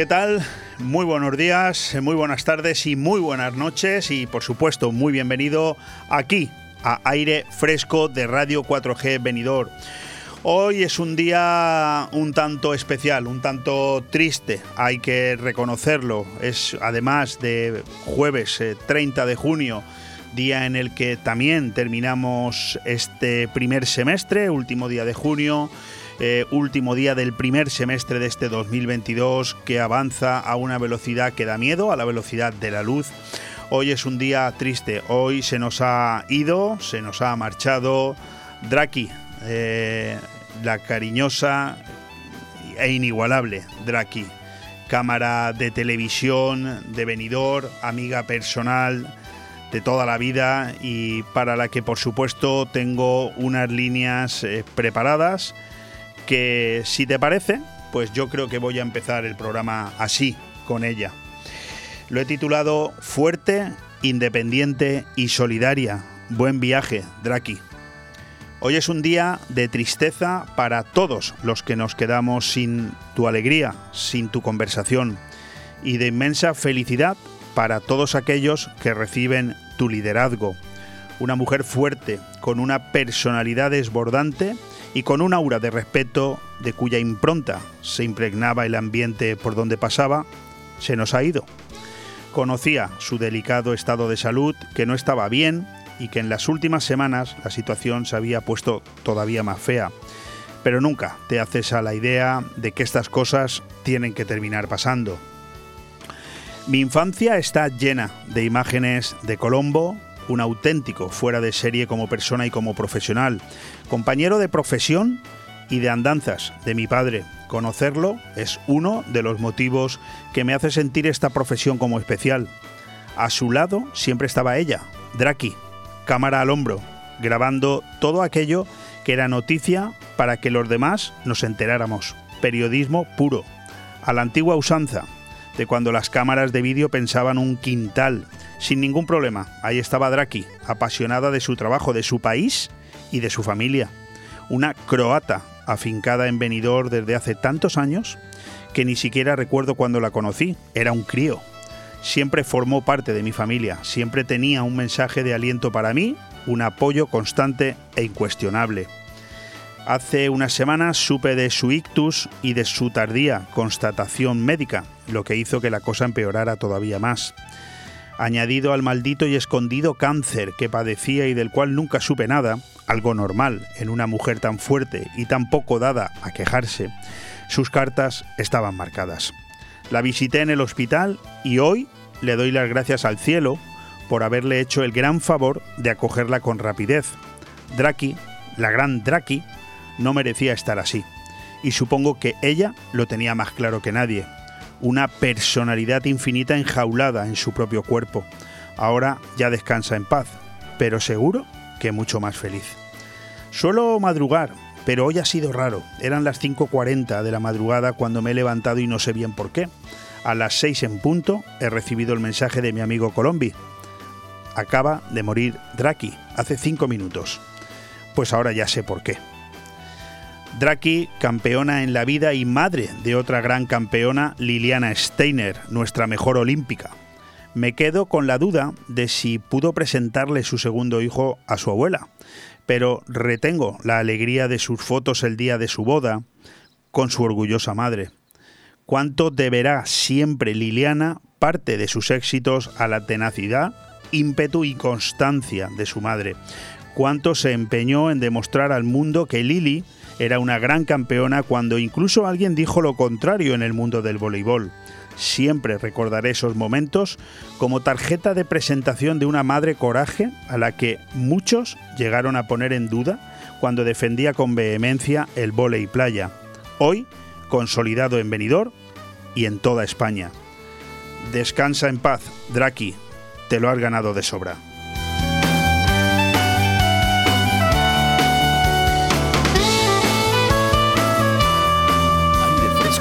¿Qué tal? Muy buenos días, muy buenas tardes y muy buenas noches y por supuesto muy bienvenido aquí a aire fresco de Radio 4G Venidor. Hoy es un día un tanto especial, un tanto triste, hay que reconocerlo. Es además de jueves 30 eh, de junio, día en el que también terminamos este primer semestre, último día de junio eh, último día del primer semestre de este 2022 que avanza a una velocidad que da miedo, a la velocidad de la luz. Hoy es un día triste, hoy se nos ha ido, se nos ha marchado Draki, eh, la cariñosa e inigualable Draki, cámara de televisión, de venidor, amiga personal de toda la vida y para la que por supuesto tengo unas líneas eh, preparadas que si te parece, pues yo creo que voy a empezar el programa así, con ella. Lo he titulado Fuerte, Independiente y Solidaria. Buen viaje, Draki. Hoy es un día de tristeza para todos los que nos quedamos sin tu alegría, sin tu conversación, y de inmensa felicidad para todos aquellos que reciben tu liderazgo. Una mujer fuerte, con una personalidad desbordante y con un aura de respeto de cuya impronta se impregnaba el ambiente por donde pasaba, se nos ha ido. Conocía su delicado estado de salud, que no estaba bien y que en las últimas semanas la situación se había puesto todavía más fea. Pero nunca te haces a la idea de que estas cosas tienen que terminar pasando. Mi infancia está llena de imágenes de Colombo, un auténtico fuera de serie como persona y como profesional, compañero de profesión y de andanzas de mi padre. Conocerlo es uno de los motivos que me hace sentir esta profesión como especial. A su lado siempre estaba ella, Draki, cámara al hombro, grabando todo aquello que era noticia para que los demás nos enteráramos. Periodismo puro, a la antigua usanza, de cuando las cámaras de vídeo pensaban un quintal sin ningún problema. Ahí estaba Draki, apasionada de su trabajo, de su país y de su familia. Una croata afincada en Benidorm desde hace tantos años que ni siquiera recuerdo cuando la conocí. Era un crío. Siempre formó parte de mi familia, siempre tenía un mensaje de aliento para mí, un apoyo constante e incuestionable. Hace unas semanas supe de su ictus y de su tardía constatación médica, lo que hizo que la cosa empeorara todavía más añadido al maldito y escondido cáncer que padecía y del cual nunca supe nada, algo normal en una mujer tan fuerte y tan poco dada a quejarse, sus cartas estaban marcadas. La visité en el hospital y hoy le doy las gracias al cielo por haberle hecho el gran favor de acogerla con rapidez. Draki, la gran Draki, no merecía estar así. Y supongo que ella lo tenía más claro que nadie una personalidad infinita enjaulada en su propio cuerpo. Ahora ya descansa en paz, pero seguro que mucho más feliz. Suelo madrugar, pero hoy ha sido raro. Eran las 5.40 de la madrugada cuando me he levantado y no sé bien por qué. A las 6 en punto he recibido el mensaje de mi amigo Colombi. Acaba de morir Draki hace 5 minutos. Pues ahora ya sé por qué. Draki, campeona en la vida y madre de otra gran campeona, Liliana Steiner, nuestra mejor olímpica. Me quedo con la duda de si pudo presentarle su segundo hijo a su abuela, pero retengo la alegría de sus fotos el día de su boda con su orgullosa madre. Cuánto deberá siempre Liliana parte de sus éxitos a la tenacidad, ímpetu y constancia de su madre. Cuánto se empeñó en demostrar al mundo que Lili era una gran campeona cuando incluso alguien dijo lo contrario en el mundo del voleibol. Siempre recordaré esos momentos como tarjeta de presentación de una madre coraje a la que muchos llegaron a poner en duda cuando defendía con vehemencia el volei playa. Hoy, consolidado en Benidorm y en toda España. Descansa en paz, Draki, te lo has ganado de sobra.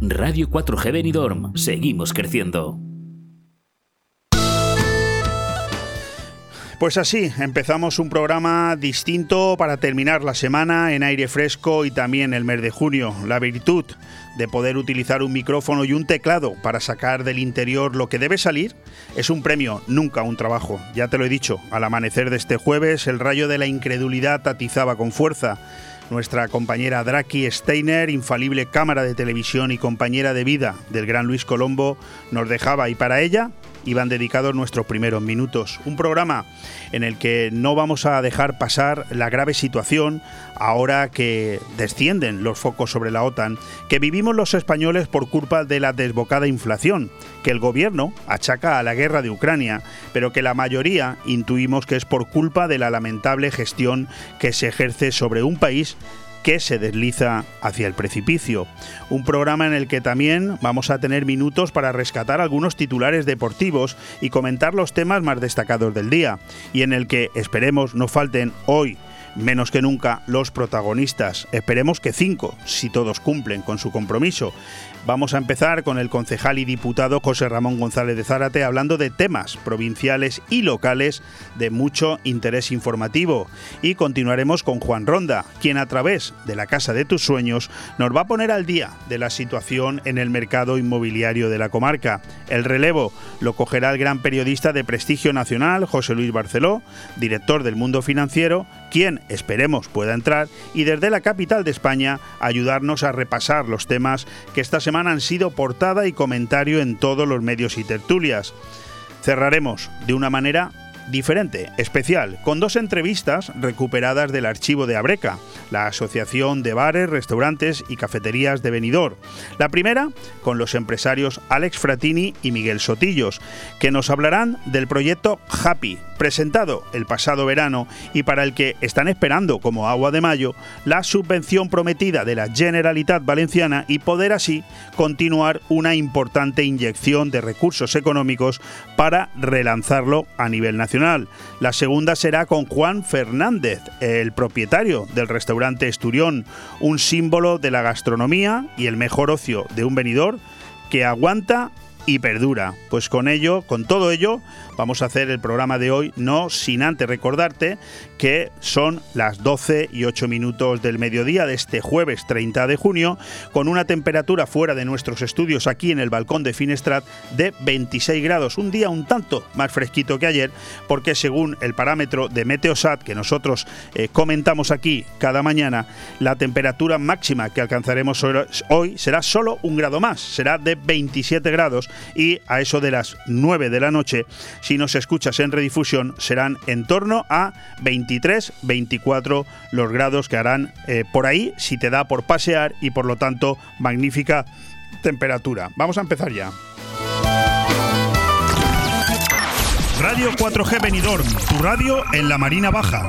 Radio 4G Benidorm. Seguimos creciendo. Pues así, empezamos un programa distinto para terminar la semana en aire fresco y también el mes de junio. La virtud de poder utilizar un micrófono y un teclado para sacar del interior lo que debe salir es un premio, nunca un trabajo. Ya te lo he dicho, al amanecer de este jueves el rayo de la incredulidad atizaba con fuerza. Nuestra compañera Draki Steiner, infalible cámara de televisión y compañera de vida del gran Luis Colombo, nos dejaba. Y para ella iban dedicados nuestros primeros minutos. Un programa en el que no vamos a dejar pasar la grave situación ahora que descienden los focos sobre la OTAN, que vivimos los españoles por culpa de la desbocada inflación, que el gobierno achaca a la guerra de Ucrania, pero que la mayoría intuimos que es por culpa de la lamentable gestión que se ejerce sobre un país que se desliza hacia el precipicio. Un programa en el que también vamos a tener minutos para rescatar algunos titulares deportivos y comentar los temas más destacados del día, y en el que esperemos no falten hoy menos que nunca los protagonistas. Esperemos que cinco, si todos cumplen con su compromiso. Vamos a empezar con el concejal y diputado José Ramón González de Zárate hablando de temas provinciales y locales de mucho interés informativo. Y continuaremos con Juan Ronda, quien a través de la Casa de tus Sueños nos va a poner al día de la situación en el mercado inmobiliario de la comarca. El relevo lo cogerá el gran periodista de prestigio nacional, José Luis Barceló, director del Mundo Financiero, quien esperemos pueda entrar y desde la capital de España ayudarnos a repasar los temas que esta semana han sido portada y comentario en todos los medios y tertulias. Cerraremos de una manera diferente, especial, con dos entrevistas recuperadas del archivo de Abreca, la Asociación de Bares, Restaurantes y Cafeterías de Benidorm. La primera con los empresarios Alex Fratini y Miguel Sotillos, que nos hablarán del proyecto Happy, presentado el pasado verano y para el que están esperando como agua de mayo la subvención prometida de la Generalitat Valenciana y poder así continuar una importante inyección de recursos económicos para relanzarlo a nivel nacional. La segunda será con Juan Fernández, el propietario del restaurante Esturión, un símbolo de la gastronomía y el mejor ocio de un venidor que aguanta y perdura. Pues con ello, con todo ello, vamos a hacer el programa de hoy, no sin antes recordarte que son las 12 y 8 minutos del mediodía de este jueves 30 de junio, con una temperatura fuera de nuestros estudios aquí en el balcón de Finestrat de 26 grados, un día un tanto más fresquito que ayer, porque según el parámetro de Meteosat que nosotros eh, comentamos aquí cada mañana, la temperatura máxima que alcanzaremos hoy será solo un grado más, será de 27 grados y a eso de las 9 de la noche, si nos escuchas en redifusión, serán en torno a 23, 24 los grados que harán eh, por ahí si te da por pasear y por lo tanto magnífica temperatura. Vamos a empezar ya. Radio 4G Benidorm, tu radio en la Marina Baja.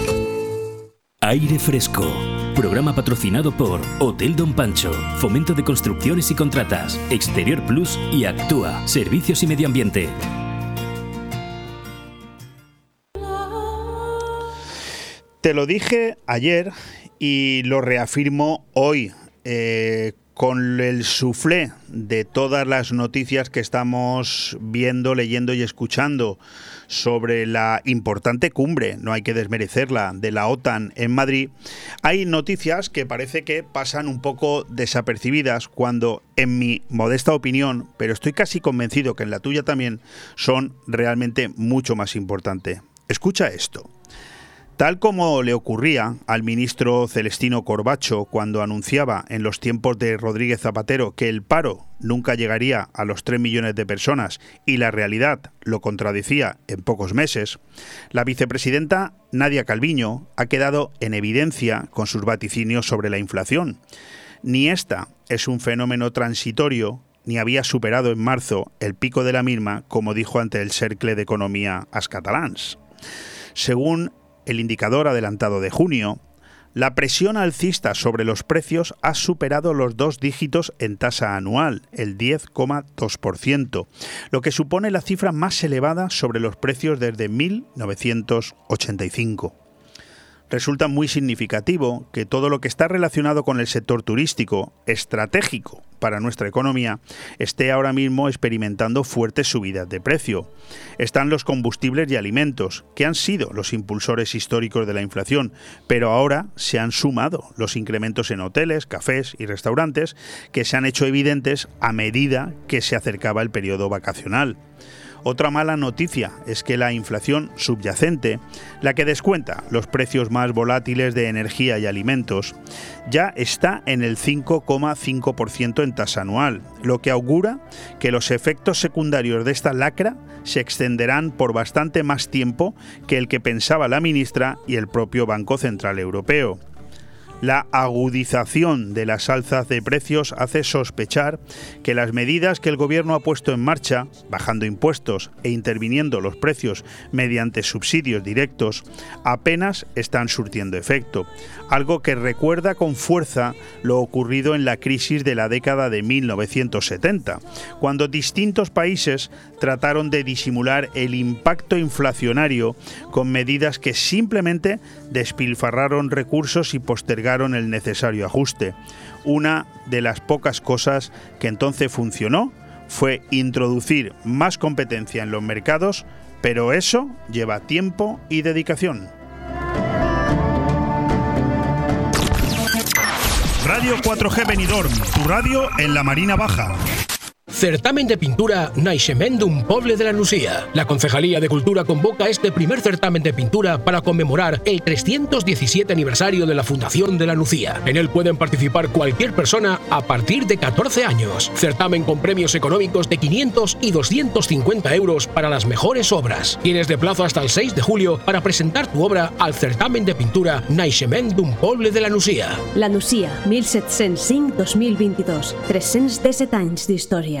Aire Fresco. Programa patrocinado por Hotel Don Pancho, Fomento de Construcciones y Contratas, Exterior Plus y Actúa, Servicios y Medio Ambiente. Te lo dije ayer y lo reafirmo hoy. Eh, con el suflé de todas las noticias que estamos viendo, leyendo y escuchando sobre la importante cumbre, no hay que desmerecerla, de la OTAN en Madrid, hay noticias que parece que pasan un poco desapercibidas cuando, en mi modesta opinión, pero estoy casi convencido que en la tuya también, son realmente mucho más importantes. Escucha esto. Tal como le ocurría al ministro Celestino Corbacho cuando anunciaba en los tiempos de Rodríguez Zapatero que el paro nunca llegaría a los 3 millones de personas y la realidad lo contradecía en pocos meses, la vicepresidenta Nadia Calviño ha quedado en evidencia con sus vaticinios sobre la inflación. Ni esta es un fenómeno transitorio ni había superado en marzo el pico de la misma, como dijo ante el Cercle de Economía Ascatalans. Según el indicador adelantado de junio, la presión alcista sobre los precios ha superado los dos dígitos en tasa anual, el 10,2%, lo que supone la cifra más elevada sobre los precios desde 1985 resulta muy significativo que todo lo que está relacionado con el sector turístico, estratégico para nuestra economía, esté ahora mismo experimentando fuertes subidas de precio. Están los combustibles y alimentos, que han sido los impulsores históricos de la inflación, pero ahora se han sumado los incrementos en hoteles, cafés y restaurantes, que se han hecho evidentes a medida que se acercaba el periodo vacacional. Otra mala noticia es que la inflación subyacente, la que descuenta los precios más volátiles de energía y alimentos, ya está en el 5,5% en tasa anual, lo que augura que los efectos secundarios de esta lacra se extenderán por bastante más tiempo que el que pensaba la ministra y el propio Banco Central Europeo. La agudización de las alzas de precios hace sospechar que las medidas que el gobierno ha puesto en marcha, bajando impuestos e interviniendo los precios mediante subsidios directos, apenas están surtiendo efecto, algo que recuerda con fuerza lo ocurrido en la crisis de la década de 1970, cuando distintos países trataron de disimular el impacto inflacionario con medidas que simplemente despilfarraron recursos y postergaron el necesario ajuste. Una de las pocas cosas que entonces funcionó fue introducir más competencia en los mercados, pero eso lleva tiempo y dedicación. Radio 4G Benidorm, tu radio en la Marina Baja. Certamen de pintura Naixemendum Poble de la Nucía. La Concejalía de Cultura convoca este primer certamen de pintura para conmemorar el 317 aniversario de la fundación de la Nucía. En él pueden participar cualquier persona a partir de 14 años. Certamen con premios económicos de 500 y 250 euros para las mejores obras. Tienes de plazo hasta el 6 de julio para presentar tu obra al certamen de pintura Naixemendum Poble de la Nucía. La Nucía, 1705-2022. 317 anys d'història.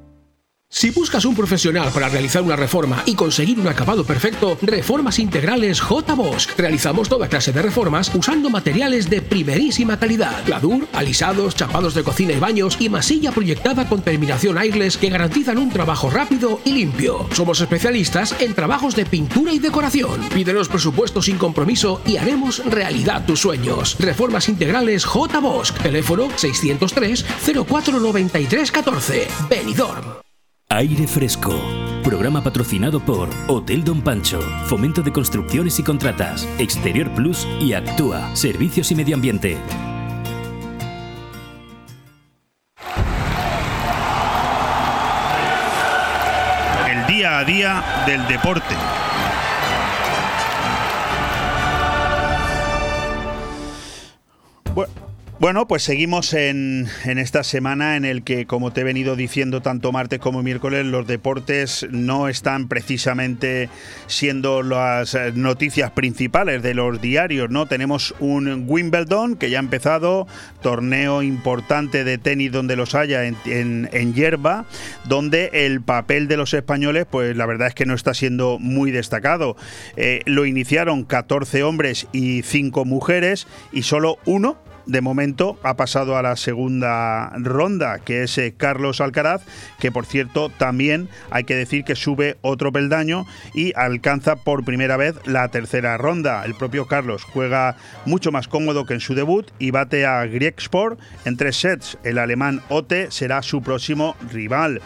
Si buscas un profesional para realizar una reforma y conseguir un acabado perfecto, Reformas Integrales J. Bosch. Realizamos toda clase de reformas usando materiales de primerísima calidad. Gladur, alisados, chapados de cocina y baños y masilla proyectada con terminación airless que garantizan un trabajo rápido y limpio. Somos especialistas en trabajos de pintura y decoración. Pídenos presupuesto sin compromiso y haremos realidad tus sueños. Reformas Integrales J. Bosch. Teléfono 603 0493 14. Benidorm. Aire Fresco. Programa patrocinado por Hotel Don Pancho, Fomento de Construcciones y Contratas, Exterior Plus y Actúa, Servicios y Medio Ambiente. El día a día del deporte. Bueno, pues seguimos en, en esta semana en el que, como te he venido diciendo tanto martes como miércoles, los deportes no están precisamente siendo las eh, noticias principales de los diarios, ¿no? Tenemos un Wimbledon que ya ha empezado, torneo importante de tenis donde los haya en, en, hierba, donde el papel de los españoles, pues la verdad es que no está siendo muy destacado. Eh, lo iniciaron 14 hombres y 5 mujeres y solo uno de momento ha pasado a la segunda ronda, que es eh, Carlos Alcaraz, que por cierto también hay que decir que sube otro peldaño y alcanza por primera vez la tercera ronda. El propio Carlos juega mucho más cómodo que en su debut y bate a Griegsport en tres sets. El alemán Ote será su próximo rival.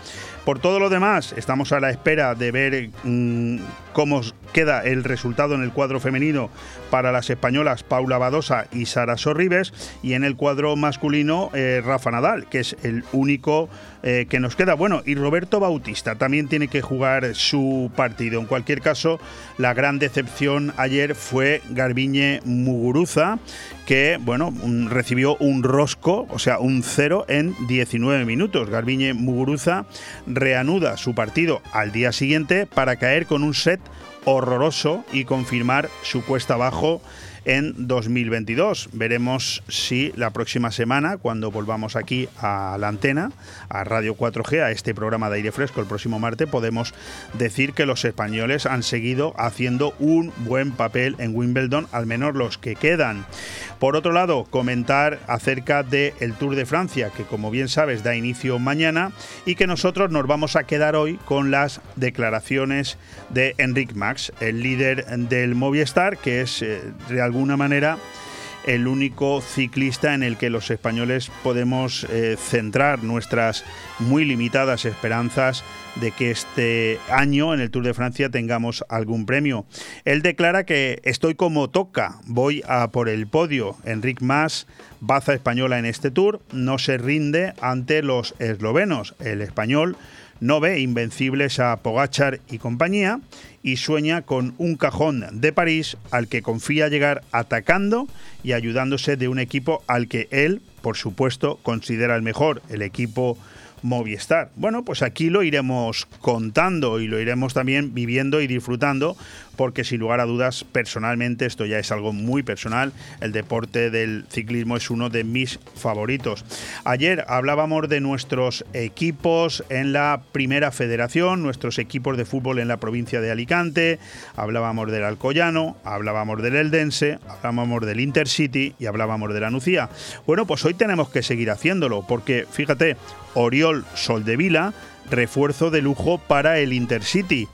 Por todo lo demás, estamos a la espera de ver mmm, cómo queda el resultado en el cuadro femenino para las españolas Paula Badosa y Sara Sorribes y en el cuadro masculino eh, Rafa Nadal, que es el único eh, que nos queda. Bueno, y Roberto Bautista también tiene que jugar su partido. En cualquier caso, la gran decepción ayer fue Garbiñe Muguruza, que bueno, recibió un rosco, o sea, un cero en 19 minutos. Garbiñe Muguruza reanuda su partido al día siguiente para caer con un set horroroso y confirmar su cuesta abajo en 2022. Veremos si la próxima semana, cuando volvamos aquí a la antena, a Radio 4G, a este programa de aire fresco el próximo martes, podemos decir que los españoles han seguido haciendo un buen papel en Wimbledon, al menos los que quedan. Por otro lado, comentar acerca del el Tour de Francia, que como bien sabes da inicio mañana y que nosotros nos vamos a quedar hoy con las declaraciones de Enric Max, el líder del Movistar, que es eh, de alguna manera el único ciclista en el que los españoles podemos eh, centrar nuestras muy limitadas esperanzas de que este año en el Tour de Francia tengamos algún premio. Él declara que estoy como toca, voy a por el podio. Enric Mas, baza española en este Tour, no se rinde ante los eslovenos. El español no ve invencibles a Pogachar y compañía y sueña con un cajón de París al que confía llegar atacando y ayudándose de un equipo al que él, por supuesto, considera el mejor, el equipo Movistar. Bueno, pues aquí lo iremos contando y lo iremos también viviendo y disfrutando, porque sin lugar a dudas, personalmente, esto ya es algo muy personal, el deporte del ciclismo es uno de mis favoritos. Ayer hablábamos de nuestros equipos en la primera federación, nuestros equipos de fútbol en la provincia de Alicante, hablábamos del Alcoyano, hablábamos del Eldense, hablábamos del Intercity y hablábamos de la Nucía. Bueno, pues hoy tenemos que seguir haciéndolo, porque fíjate, Oriol Soldevila, refuerzo de lujo para el Intercity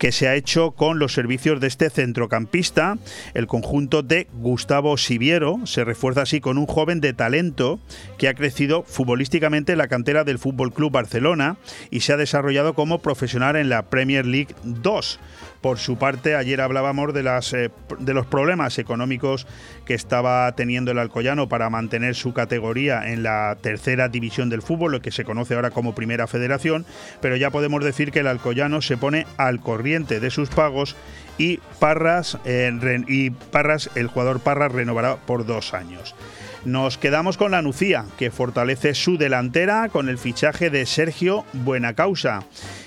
que se ha hecho con los servicios de este centrocampista. El conjunto de Gustavo Siviero se refuerza así con un joven de talento que ha crecido futbolísticamente en la cantera del Fútbol Club Barcelona y se ha desarrollado como profesional en la Premier League 2. Por su parte, ayer hablábamos de, eh, de los problemas económicos que estaba teniendo el Alcoyano para mantener su categoría en la tercera división del fútbol, lo que se conoce ahora como Primera Federación, pero ya podemos decir que el Alcoyano se pone al corriente de sus pagos y Parras, eh, y Parras el jugador Parras renovará por dos años. Nos quedamos con la Nucía, que fortalece su delantera con el fichaje de Sergio Buenacausa.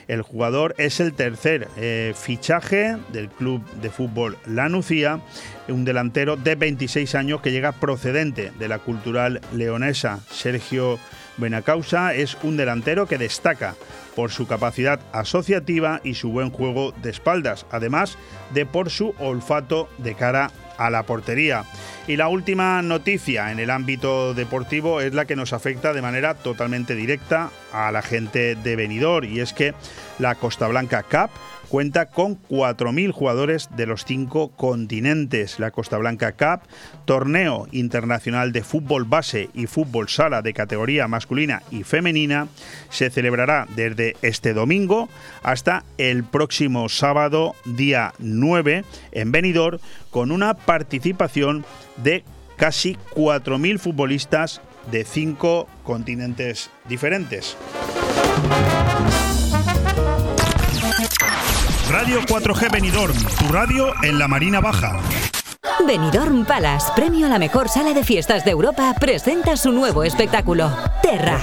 El jugador es el tercer eh, fichaje del club de fútbol La Nucía, un delantero de 26 años que llega procedente de la cultural leonesa. Sergio Buenacausa es un delantero que destaca por su capacidad asociativa y su buen juego de espaldas, además de por su olfato de cara a la portería. Y la última noticia en el ámbito deportivo es la que nos afecta de manera totalmente directa a la gente de Benidorm y es que la Costa Blanca Cup cuenta con 4.000 jugadores de los cinco continentes. La Costa Blanca Cup, torneo internacional de fútbol base y fútbol sala de categoría masculina y femenina, se celebrará desde este domingo hasta el próximo sábado, día 9, en Benidorm, con una participación de casi 4.000 futbolistas de cinco continentes diferentes. Radio 4G Benidorm, tu radio en la Marina Baja. Benidorm Palace, premio a la mejor sala de fiestas de Europa, presenta su nuevo espectáculo, Terra.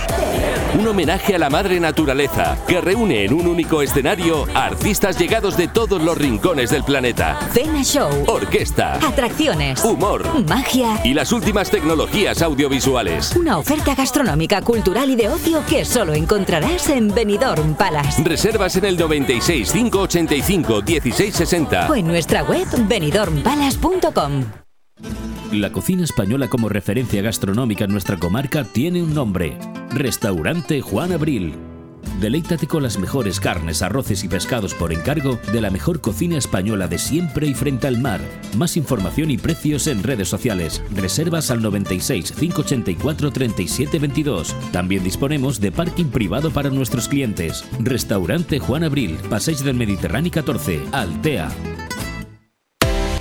Un homenaje a la madre naturaleza que reúne en un único escenario a artistas llegados de todos los rincones del planeta. Cena show, Orquesta, atracciones, humor magia y las últimas tecnologías audiovisuales. Una oferta gastronómica, cultural y de ocio que solo encontrarás en Benidorm Palace. Reservas en el 96 585 1660 o en nuestra web benidormpalace.com. La cocina española como referencia gastronómica en nuestra comarca tiene un nombre. Restaurante Juan Abril. Deleítate con las mejores carnes, arroces y pescados por encargo de la mejor cocina española de siempre y frente al mar. Más información y precios en redes sociales. Reservas al 96 584 37 22. También disponemos de parking privado para nuestros clientes. Restaurante Juan Abril, Passeig del Mediterráneo 14, Altea.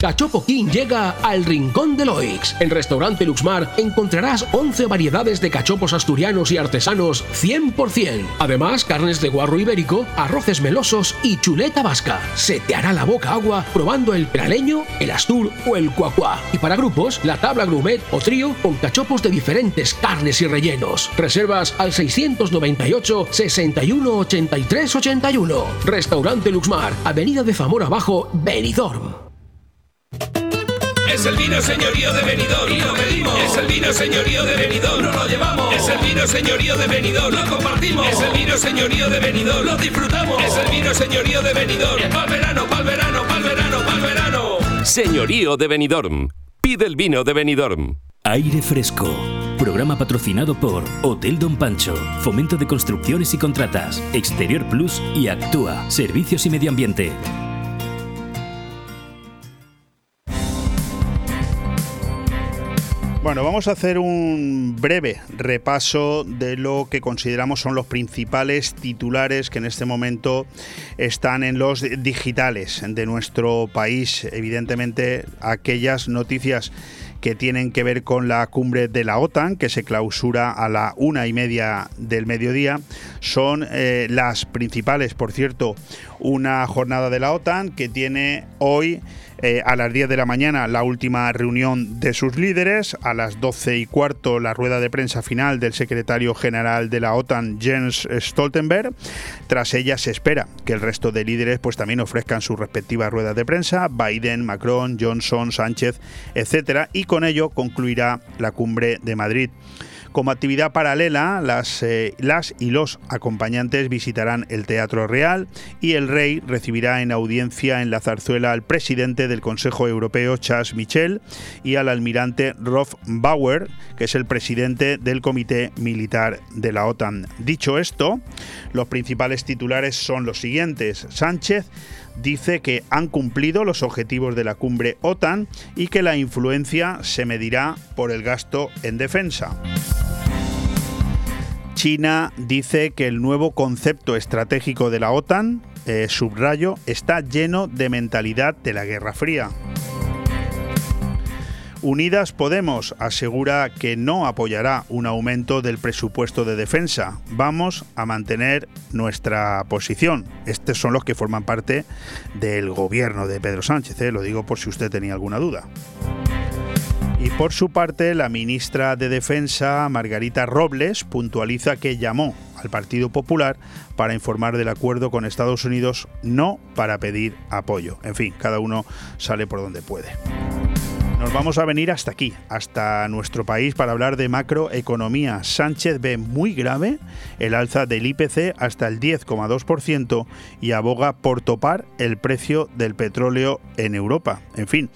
Cachopo King llega al Rincón de Loix. En Restaurante Luxmar encontrarás 11 variedades de cachopos asturianos y artesanos 100%. Además, carnes de guarro ibérico, arroces melosos y chuleta vasca. Se te hará la boca agua probando el praleño, el astur o el cuacuá. Y para grupos, la tabla grumet o trío con cachopos de diferentes carnes y rellenos. Reservas al 698 61 83 81. Restaurante Luxmar, Avenida de Zamora Abajo, Benidorm. Es el vino señorío de Benidorm y lo pedimos. Es el vino señorío de Benidorm, no lo llevamos. Es el vino señorío de Benidorm, lo compartimos. Es el vino señorío de Benidorm, lo disfrutamos. Es el vino señorío de Benidorm. Pa'l verano, pa'l verano, pa'l verano, pa'l verano. Señorío de Benidorm. Pide el vino de Benidorm. Aire Fresco. Programa patrocinado por Hotel Don Pancho, Fomento de Construcciones y Contratas, Exterior Plus y Actúa, Servicios y Medio Ambiente. Bueno, vamos a hacer un breve repaso de lo que consideramos son los principales titulares que en este momento están en los digitales de nuestro país. Evidentemente, aquellas noticias que tienen que ver con la cumbre de la OTAN, que se clausura a la una y media del mediodía, son eh, las principales. Por cierto, una jornada de la OTAN que tiene hoy eh, a las 10 de la mañana la última reunión de sus líderes, a las 12 y cuarto la rueda de prensa final del secretario general de la OTAN, Jens Stoltenberg. Tras ella se espera que el resto de líderes pues también ofrezcan sus respectivas ruedas de prensa, Biden, Macron, Johnson, Sánchez, etcétera, y con ello concluirá la cumbre de Madrid. Como actividad paralela, las, eh, las y los acompañantes visitarán el Teatro Real y el rey recibirá en audiencia en la zarzuela al presidente del Consejo Europeo, Charles Michel, y al almirante Rolf Bauer, que es el presidente del Comité Militar de la OTAN. Dicho esto, los principales titulares son los siguientes. Sánchez dice que han cumplido los objetivos de la cumbre OTAN y que la influencia se medirá por el gasto en defensa. China dice que el nuevo concepto estratégico de la OTAN, eh, subrayo, está lleno de mentalidad de la Guerra Fría. Unidas Podemos asegura que no apoyará un aumento del presupuesto de defensa. Vamos a mantener nuestra posición. Estos son los que forman parte del gobierno de Pedro Sánchez, ¿eh? lo digo por si usted tenía alguna duda. Y por su parte, la ministra de Defensa, Margarita Robles, puntualiza que llamó al Partido Popular para informar del acuerdo con Estados Unidos, no para pedir apoyo. En fin, cada uno sale por donde puede. Nos vamos a venir hasta aquí, hasta nuestro país, para hablar de macroeconomía. Sánchez ve muy grave el alza del IPC hasta el 10,2% y aboga por topar el precio del petróleo en Europa. En fin,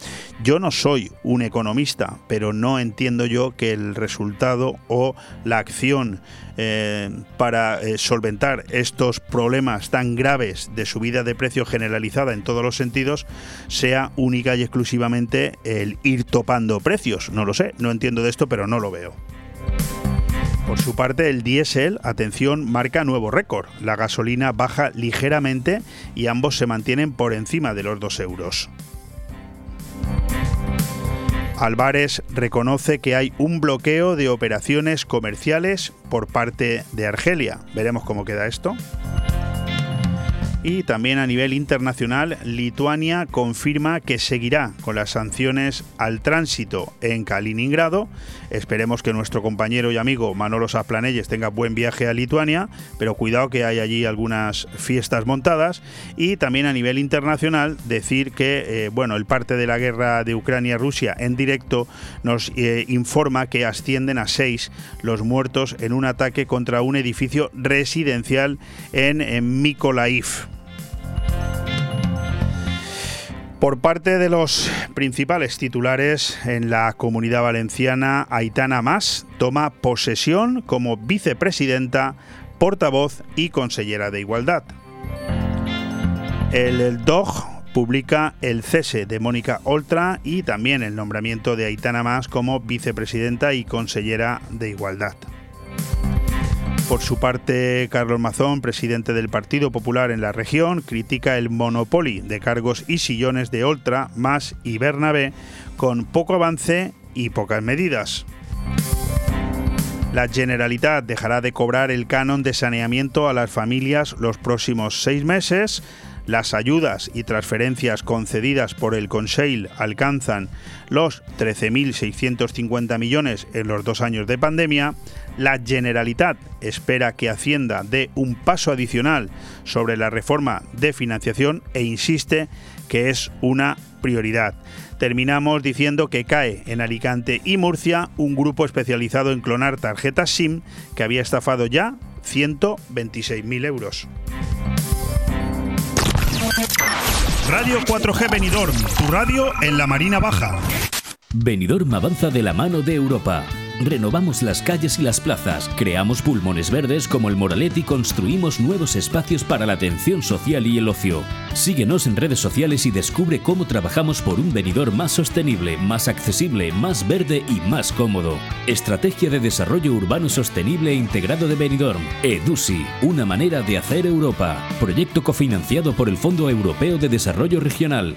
yo no soy un economista, pero no entiendo yo que el resultado o la acción eh, para eh, solventar estos problemas tan graves de subida de precio generalizada en todos los sentidos sea única y exclusivamente el ir topando precios. No lo sé, no entiendo de esto, pero no lo veo. Por su parte, el diésel, atención, marca nuevo récord. La gasolina baja ligeramente y ambos se mantienen por encima de los 2 euros. Álvarez reconoce que hay un bloqueo de operaciones comerciales por parte de Argelia. Veremos cómo queda esto. Y también a nivel internacional, Lituania confirma que seguirá con las sanciones al tránsito en Kaliningrado. Esperemos que nuestro compañero y amigo Manolo Saplanelles tenga buen viaje a Lituania, pero cuidado que hay allí algunas fiestas montadas. Y también a nivel internacional, decir que eh, bueno, el parte de la guerra de Ucrania-Rusia en directo nos eh, informa que ascienden a seis los muertos en un ataque contra un edificio residencial en, en Mykolaiv. Por parte de los principales titulares en la comunidad valenciana, Aitana Mas toma posesión como vicepresidenta, portavoz y consellera de Igualdad. El DOG publica el cese de Mónica Oltra y también el nombramiento de Aitana Mas como vicepresidenta y consellera de Igualdad. Por su parte, Carlos Mazón, presidente del Partido Popular en la región, critica el monopolio de cargos y sillones de Oltra, Más y Bernabé, con poco avance y pocas medidas. La Generalitat dejará de cobrar el canon de saneamiento a las familias los próximos seis meses. Las ayudas y transferencias concedidas por el Conseil alcanzan los 13.650 millones en los dos años de pandemia. La Generalitat espera que Hacienda dé un paso adicional sobre la reforma de financiación e insiste que es una prioridad. Terminamos diciendo que cae en Alicante y Murcia un grupo especializado en clonar tarjetas SIM que había estafado ya 126.000 euros. Radio 4G Benidorm, tu radio en la Marina Baja. Benidorm avanza de la mano de Europa. Renovamos las calles y las plazas, creamos pulmones verdes como el Moralet y construimos nuevos espacios para la atención social y el ocio. Síguenos en redes sociales y descubre cómo trabajamos por un venidor más sostenible, más accesible, más verde y más cómodo. Estrategia de Desarrollo Urbano Sostenible e Integrado de Benidorm. EDUSI, una manera de hacer Europa. Proyecto cofinanciado por el Fondo Europeo de Desarrollo Regional.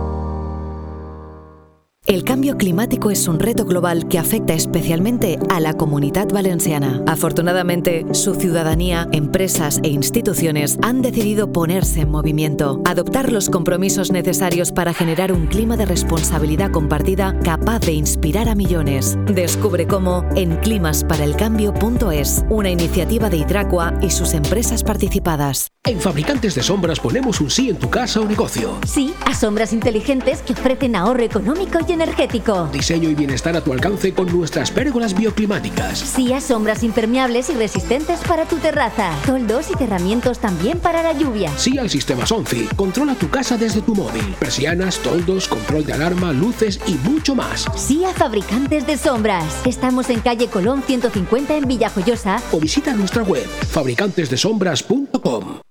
El cambio climático es un reto global que afecta especialmente a la comunidad valenciana. Afortunadamente, su ciudadanía, empresas e instituciones han decidido ponerse en movimiento, adoptar los compromisos necesarios para generar un clima de responsabilidad compartida capaz de inspirar a millones. Descubre cómo en climasparaelcambio.es, una iniciativa de Hidracua y sus empresas participadas. En Fabricantes de Sombras ponemos un sí en tu casa o negocio. Sí a sombras inteligentes que ofrecen ahorro económico y energético. Diseño y bienestar a tu alcance con nuestras pérgolas bioclimáticas. Sí a sombras impermeables y resistentes para tu terraza. Toldos y cerramientos también para la lluvia. Sí al sistema Sonfi. Controla tu casa desde tu móvil. Persianas, toldos, control de alarma, luces y mucho más. Sí a Fabricantes de Sombras. Estamos en calle Colón 150 en Villajoyosa. O visita nuestra web fabricantesdesombras.com.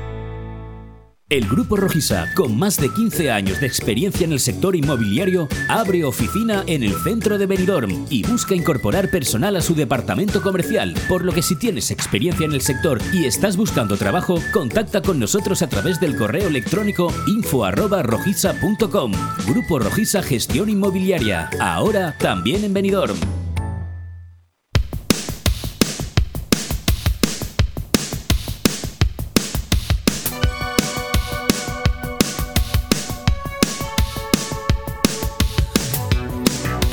El Grupo Rojisa, con más de 15 años de experiencia en el sector inmobiliario, abre oficina en el centro de Benidorm y busca incorporar personal a su departamento comercial, por lo que si tienes experiencia en el sector y estás buscando trabajo, contacta con nosotros a través del correo electrónico info@rojisa.com. Grupo Rojisa Gestión Inmobiliaria, ahora también en Benidorm.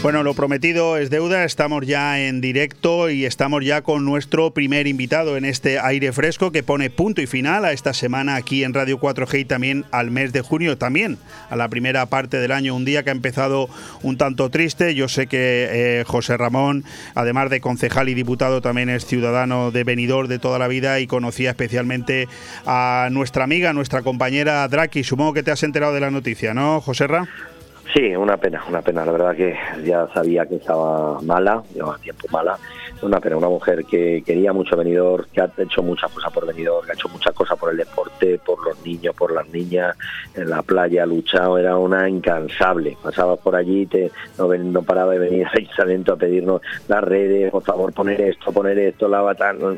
Bueno, lo prometido es deuda, estamos ya en directo y estamos ya con nuestro primer invitado en este aire fresco que pone punto y final a esta semana aquí en Radio 4G y también al mes de junio, también a la primera parte del año, un día que ha empezado un tanto triste. Yo sé que eh, José Ramón, además de concejal y diputado, también es ciudadano de venidor de toda la vida y conocía especialmente a nuestra amiga, nuestra compañera Draki. Supongo que te has enterado de la noticia, ¿no, José Ramón? Sí, una pena, una pena. La verdad que ya sabía que estaba mala, llevaba tiempo mala. Una pena, una mujer que quería mucho venidor, que ha hecho muchas cosas por venidor, que ha hecho muchas cosas por el deporte, por los niños, por las niñas, en la playa, ha luchado, era una incansable. Pasaba por allí, te, no, paraba de venir a Talento a pedirnos las redes, por favor, poner esto, poner esto, la batalla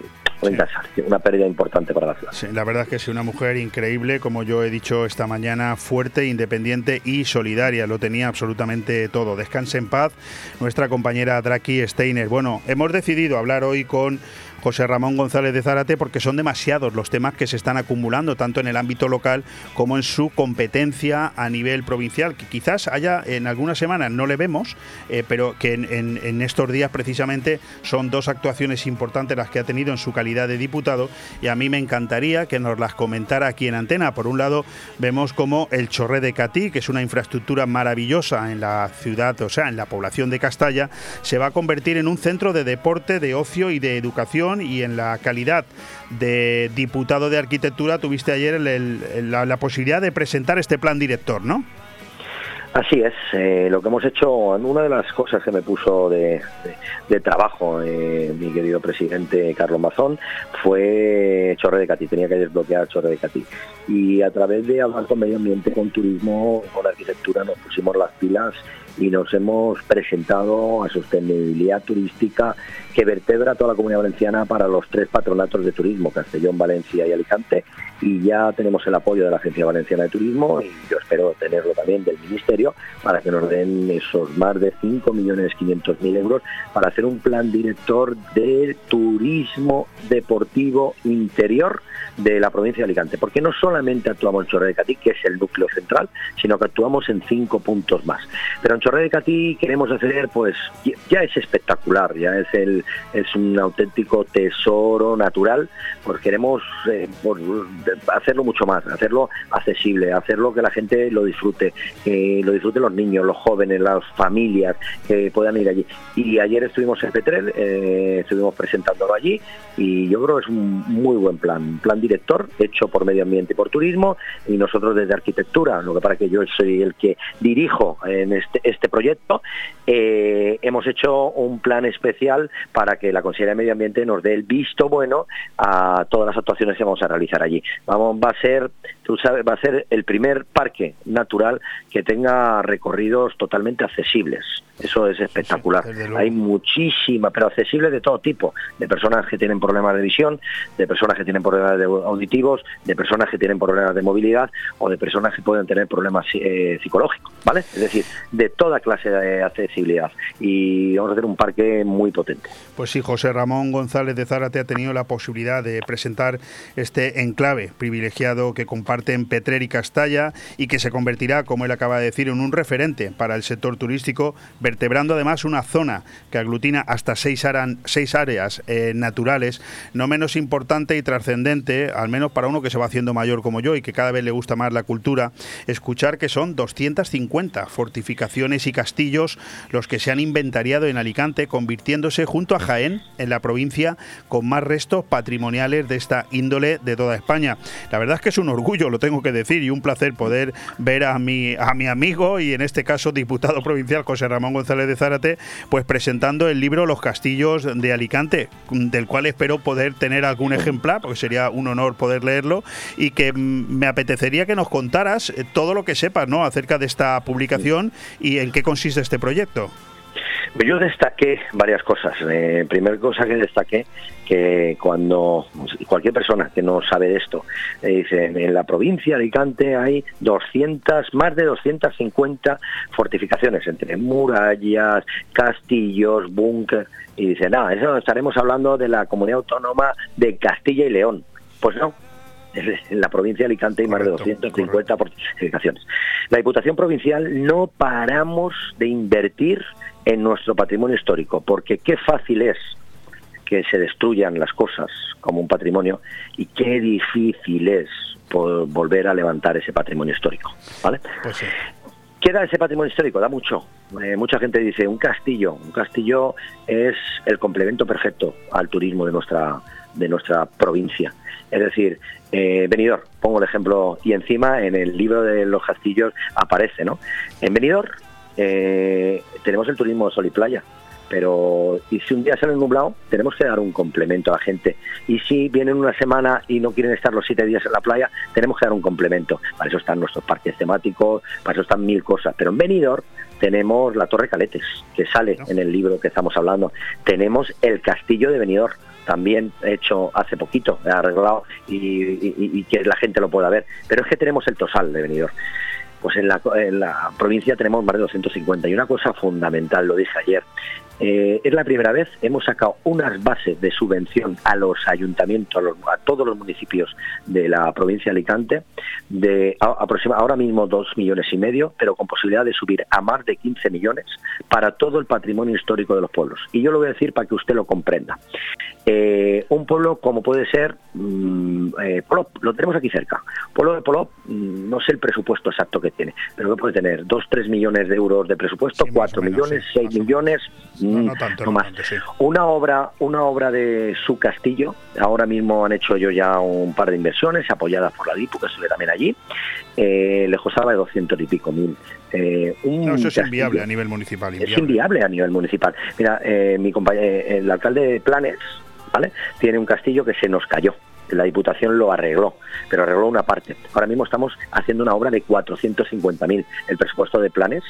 una pérdida importante para la ciudad. Sí, la verdad es que es una mujer increíble, como yo he dicho esta mañana, fuerte, independiente y solidaria. Lo tenía absolutamente todo. Descanse en paz nuestra compañera Draki Steiner. Bueno, hemos decidido hablar hoy con José Ramón González de Zárate, porque son demasiados los temas que se están acumulando, tanto en el ámbito local como en su competencia a nivel provincial, que quizás haya en algunas semanas no le vemos, eh, pero que en, estos días precisamente son dos actuaciones importantes las que ha tenido en su calidad de diputado y a mí me encantaría que nos las comentara aquí en antena. Por un lado, vemos como el Chorré de Catí, que es una infraestructura maravillosa en la ciudad, o sea, en la población de Castalla, se va a convertir en un centro de deporte, de ocio y de educación y en la calidad de diputado de arquitectura tuviste ayer la posibilidad de presentar este plan director, ¿no? Así es, eh, lo que hemos hecho, una de las cosas que me puso de, trabajo eh, mi querido presidente Carlos Mazón fue Chorre de Catí, tenía que desbloquear Chorre de Catí. Y a través de hablar con medio ambiente, con turismo, con arquitectura, nos pusimos las pilas y nos hemos presentado a sostenibilidad turística que vertebra toda la comunidad valenciana para los tres patronatos de turismo, Castellón, Valencia y Alicante. Y ya tenemos el apoyo de la Agencia Valenciana de Turismo y yo espero tenerlo también del Ministerio para que nos den esos más de 5.500.000 euros para hacer un plan director de turismo deportivo interior de la provincia de Alicante. Porque no solamente actuamos en Chorre de Catí, que es el núcleo central, sino que actuamos en cinco puntos más. Pero en Chorre de Catí queremos hacer, pues ya es espectacular, ya es el es un auténtico tesoro natural, pues queremos eh, hacerlo mucho más, hacerlo accesible, hacerlo que la gente lo disfrute, lo disfruten los niños, los jóvenes, las familias, que puedan ir allí. Y ayer estuvimos en Petrel, eh, estuvimos presentándolo allí y yo creo que es un muy buen plan, plan director hecho por medio ambiente y por turismo y nosotros desde arquitectura, lo que para que yo soy el que dirijo en este, este proyecto, eh, hemos hecho un plan especial para que la Consejería de Medio Ambiente nos dé el visto bueno a todas las actuaciones que vamos a realizar allí. Vamos, va a ser, tú sabes, va a ser el primer parque natural que tenga recorridos totalmente accesibles. Eso es espectacular. Hay muchísima, pero accesible de todo tipo, de personas que tienen problemas de visión, de personas que tienen problemas auditivos, de personas que tienen problemas de movilidad o de personas que pueden tener problemas eh, psicológicos, ¿vale? Es decir, de toda clase de accesibilidad. Y vamos a hacer un parque muy potente. Pues sí, José Ramón González de Zárate ha tenido la posibilidad de presentar este enclave privilegiado que comparten Petrer y Castalla y que se convertirá, como él acaba de decir, en un referente para el sector turístico vertebrando además una zona que aglutina hasta seis, seis áreas eh, naturales, no menos importante y trascendente, al menos para uno que se va haciendo mayor como yo y que cada vez le gusta más la cultura, escuchar que son 250 fortificaciones y castillos los que se han inventariado en Alicante, convirtiéndose junto a Jaén en la provincia con más restos patrimoniales de esta índole de toda España. La verdad es que es un orgullo, lo tengo que decir, y un placer poder ver a mi, a mi amigo y en este caso diputado provincial José Ramón González de Zárate, pues presentando el libro Los Castillos de Alicante, del cual espero poder tener algún ejemplar, porque sería un honor poder leerlo, y que mm, me apetecería que nos contaras eh, todo lo que sepas ¿no? acerca de esta publicación y en qué consiste este proyecto. Yo destaqué varias cosas. Eh, primera cosa que destaqué, que cuando cualquier persona que no sabe de esto, eh, dice, en la provincia de Alicante hay 200, más de 250 fortificaciones, entre murallas, castillos, búnker, y dice, nada, eso estaremos hablando de la comunidad autónoma de Castilla y León. Pues no, en la provincia de Alicante hay más de 250 fortificaciones. La Diputación Provincial no paramos de invertir en nuestro patrimonio histórico, porque qué fácil es que se destruyan las cosas como un patrimonio y qué difícil es volver a levantar ese patrimonio histórico. ¿vale? Pues ¿Qué da ese patrimonio histórico? Da mucho. Eh, mucha gente dice un castillo. Un castillo es el complemento perfecto al turismo de nuestra de nuestra provincia. Es decir, eh, Benidorm, pongo el ejemplo, y encima en el libro de los castillos aparece, ¿no? En Benidorm eh, tenemos el turismo sol y playa, pero y si un día sale nublado, tenemos que dar un complemento a la gente. Y si vienen una semana y no quieren estar los siete días en la playa, tenemos que dar un complemento. Para eso están nuestros parques temáticos, para eso están mil cosas. Pero en Benidorm tenemos la Torre Caletes, que sale en el libro que estamos hablando. Tenemos el Castillo de Benidorm, también hecho hace poquito, arreglado y, que la gente lo pueda ver. Pero es que tenemos el Tosal de Benidorm pues en la, provincia tenemos más de 250. Y una cosa fundamental, lo dije ayer, Eh, es la primera vez, hemos sacado unas bases de subvención a los ayuntamientos, a, todos los municipios de la provincia de Alicante, de aproximadamente ahora mismo dos millones y medio, pero con posibilidad de subir a más de 15 millones para todo el patrimonio histórico de los pueblos. Y yo lo voy a decir para que usted lo comprenda. Eh, un pueblo como puede ser mm, eh, Polop, lo tenemos aquí cerca. Pueblo de Polop, mm, no sé el presupuesto exacto que tiene, pero que puede tener 2, 3 millones de euros de presupuesto, 4 millones, 6 millones, no, mm, tanto, más. Una obra, una obra de su castillo, ahora mismo han hecho yo ya un par de inversiones apoyadas por la DIPU, que estuve también allí, eh, le costaba de 200 y pico mil. Eh, no, eso es inviable a nivel municipal. Es inviable a nivel municipal. Mira, eh, mi compañero, eh, el alcalde de Planes, ¿vale? Tiene un castillo que se nos cayó. La Diputación lo arregló, pero arregló una parte. Ahora mismo estamos haciendo una obra de 450.000. El presupuesto de Planes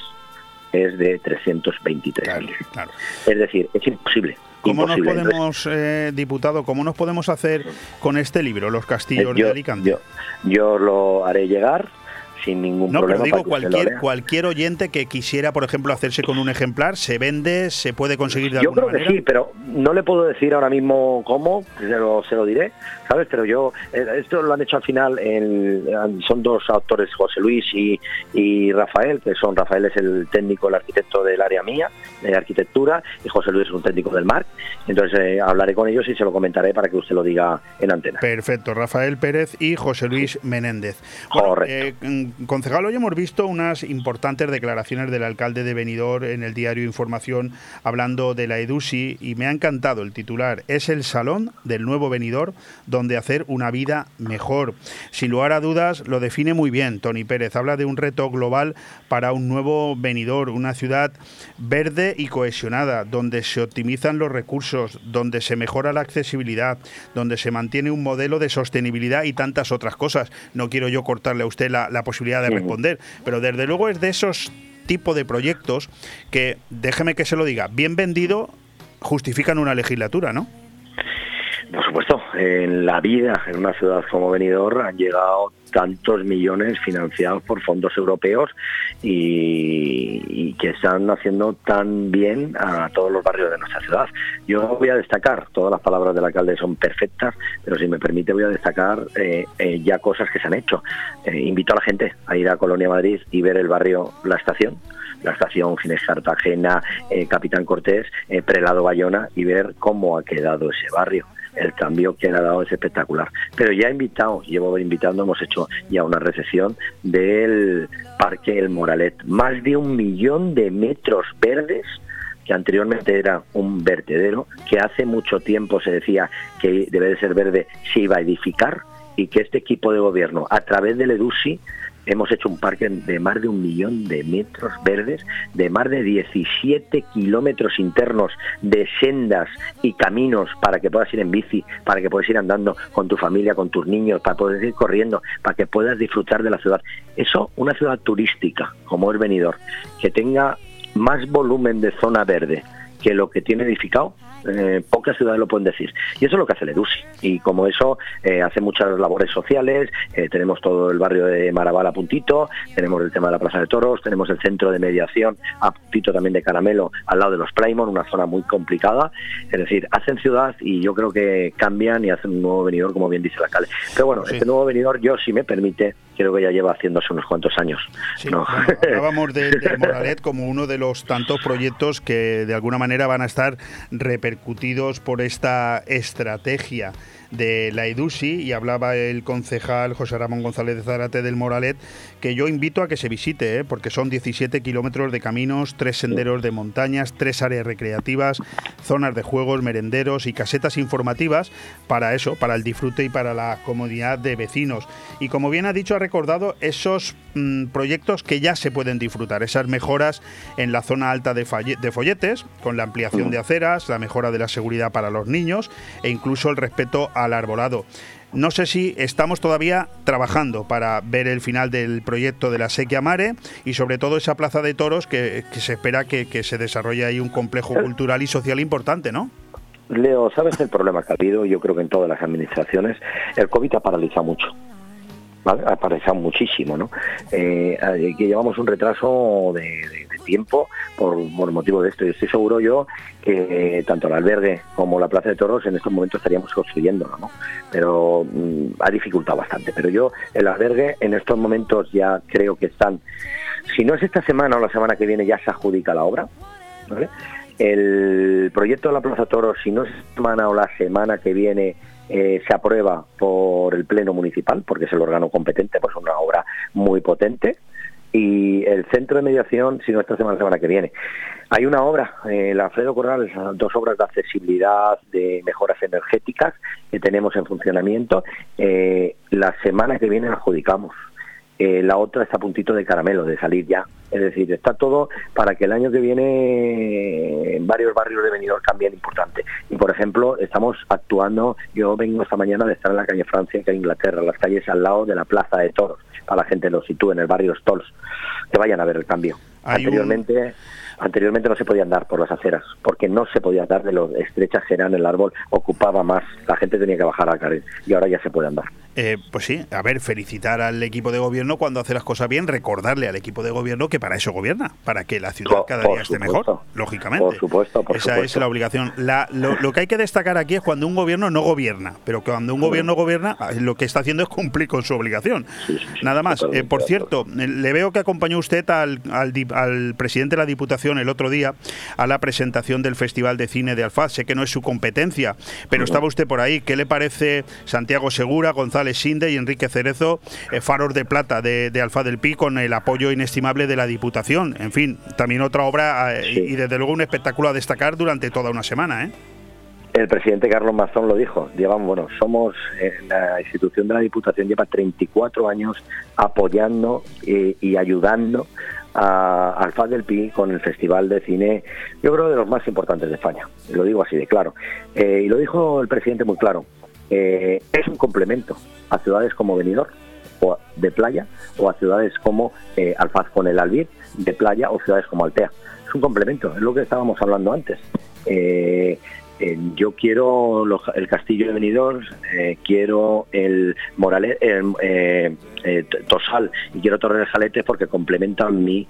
es de 323.000. Claro, Es decir, es imposible. ¿Cómo nos podemos, eh, diputado, cómo nos podemos hacer con este libro, Los Castillos de Alicante? Yo, yo lo haré llegar sin ningún no, problema. No, pero digo, cualquier, cualquier oyente que quisiera, por ejemplo, hacerse con un ejemplar, ¿se vende? ¿Se puede conseguir de yo alguna manera? Yo creo que sí, pero no le puedo decir ahora mismo cómo, se lo, se lo diré, ¿sabes? Pero yo, eh, esto lo han hecho al final, son dos autores, José Luis y, y Rafael, que son, Rafael es el técnico, el arquitecto del área mía, de arquitectura, y José Luis es un técnico del mar. Entonces eh, hablaré con ellos y se lo comentaré para que usted lo diga en antena. Perfecto, Rafael Pérez y José Luis Menéndez. Correcto. Eh, concejal, hoy hemos visto unas importantes declaraciones del alcalde de Benidorm en el diario Información hablando de la EDUSI y me ha encantado el titular. Es el salón del nuevo Benidorm donde hacer una vida mejor. Sin lugar a dudas, lo define muy bien Tony Pérez. Habla de un reto global para un nuevo Benidorm, una ciudad verde y cohesionada, donde se optimizan los recursos, donde se mejora la accesibilidad, donde se mantiene un modelo de sostenibilidad y tantas otras cosas. No quiero yo cortarle a usted la, la posibilidad de responder. Pero desde luego es de esos tipos de proyectos que, déjeme que se lo diga, bien vendido, justifican una legislatura, ¿no? Por supuesto, en la vida, en una ciudad como Benidorm, han llegado tantos millones financiados por fondos europeos y, que están haciendo tan bien a todos los barrios de nuestra ciudad. Yo voy a destacar, todas las palabras del alcalde son perfectas, pero si me permite voy a destacar eh, eh, ya cosas que se han hecho. Eh, invito a la gente a ir a Colonia Madrid y ver el barrio La Estación la estación Ginés Cartagena, Capitán Cortés, Prelado Bayona y ver cómo ha quedado ese barrio el cambio que ha dado es espectacular. Pero ya he invitado, llevo invitando, hemos hecho ya una recepción del Parque El Moralet. Más de un millón de metros verdes que anteriormente era un vertedero, que hace mucho tiempo se decía que debe de ser verde, se iba a edificar y que este equipo de gobierno, a través del EDUSI, hemos hecho un parque de más de un millón de metros verdes, de más de 17 kilómetros internos de sendas y caminos para que puedas ir en bici, para que puedas ir andando con tu familia, con tus niños, para poder ir corriendo, para que puedas disfrutar de la ciudad. Eso, una ciudad turística como es Benidorm, que tenga más volumen de zona verde que lo que tiene edificado, eh, pocas ciudades lo pueden decir. Y eso es lo que hace el EDUSI. Y como eso, eh, hace muchas labores sociales, eh, tenemos todo el barrio de Marabal a puntito, tenemos el tema de la Plaza de Toros, tenemos el centro de mediación a puntito también de Caramelo, al lado de los Playmon, una zona muy complicada. Es decir, hacen ciudad y yo creo que cambian y hacen un nuevo venidor, como bien dice la calle. Pero bueno, este nuevo venidor, yo, si me permite, creo que ya lleva haciéndose unos cuantos años. no. hablábamos de, de Moralet como uno de los tantos proyectos que de alguna manera van a estar repercutidos por esta estrategia de la EDUSI y hablaba el concejal José Ramón González de Zarate del Moralet, que yo invito a que se visite, ¿eh? porque son 17 kilómetros de caminos, tres senderos de montañas, tres áreas recreativas, zonas de juegos, merenderos y casetas informativas para eso, para el disfrute y para la comodidad de vecinos. Y como bien ha dicho, ha recordado esos mm, proyectos que ya se pueden disfrutar, esas mejoras en la zona alta de, de folletes, con la ampliación de aceras, la mejora de la seguridad para los niños e incluso el respeto al arbolado. No sé si estamos todavía trabajando para ver el final del proyecto de la Sequia Mare y sobre todo esa plaza de toros que, se espera que, se desarrolle ahí un complejo cultural y social importante, ¿no? Leo, ¿sabes el problema que ha habido? Yo creo que en todas las administraciones el COVID ha paralizado mucho. ¿Vale? Ha paralizado muchísimo, ¿no? Eh, que llevamos un retraso de tiempo por, por motivo de esto. Y estoy seguro yo que tanto el albergue como la Plaza de Toros en estos momentos estaríamos construyéndolo, ¿no? Pero mm, ha dificultado bastante. Pero yo, el albergue en estos momentos ya creo que están, si no es esta semana o la semana que viene, ya se adjudica la obra. El proyecto de la Plaza de Toros, si no es esta semana o la semana que viene, eh, se aprueba por el Pleno Municipal, porque es el órgano competente, pues es una obra muy potente. Y el centro de mediación, si no esta semana, la semana que viene. Hay una obra, eh, la Alfredo Corral, dos obras de accesibilidad, de mejoras energéticas que tenemos en funcionamiento. Eh, la semana que viene la adjudicamos. Eh, la otra está a puntito de caramelo, de salir ya. Es decir, está todo para que el año que viene en varios barrios de Benidorm cambien importante. Y por ejemplo, estamos actuando, yo vengo esta mañana de estar en la calle Francia, que es Inglaterra, las calles al lado de la Plaza de Toros, para la gente lo sitúe en el barrio Stolz, que vayan a ver el cambio. Anteriormente anteriormente no se podían dar por las aceras, porque no se podía dar de lo estrechas que eran el árbol, ocupaba más, la gente tenía que bajar a caer y ahora ya se puede andar. Eh, pues sí, a ver, felicitar al equipo de gobierno cuando hace las cosas bien, recordarle al equipo de gobierno que para eso gobierna, para que la ciudad cada día esté mejor, lógicamente. Por supuesto, por Esa es la obligación. La, lo, que hay que destacar aquí es cuando un gobierno no gobierna, pero cuando un gobierno gobierna, ah, lo que está haciendo es cumplir con su obligación. Nada más. Eh, por cierto, eh, le veo que acompañó usted al, al, al presidente de la Diputación el otro día a la presentación del Festival de Cine de Alfaz. Sé que no es su competencia, pero estaba usted por ahí. ¿Qué le parece Santiago Segura, González Sinde y Enrique Cerezo, eh, faros de plata de, de Alfaz del Pi, con el apoyo inestimable de la Diputación? En fin, también otra obra eh, y, desde luego un espectáculo a destacar durante toda una semana. ¿eh? El presidente Carlos Mazón lo dijo, llevamos, bueno, somos, en la institución de la Diputación lleva 34 años apoyando y ayudando a, al FAD del Pi con el Festival de Cine, yo creo de los más importantes de España, lo digo así de claro. Eh, y lo dijo el presidente muy claro, eh, es un complemento a ciudades como Benidorm, o de playa, o a ciudades como eh, Alfaz con el Albir, de playa, o ciudades como Altea. Es un complemento, es lo que estábamos hablando antes. Eh, yo quiero el castillo de Benidorm, eh, quiero el Morales, eh, eh, Tosal y quiero Torre del Jalete porque complementan mi,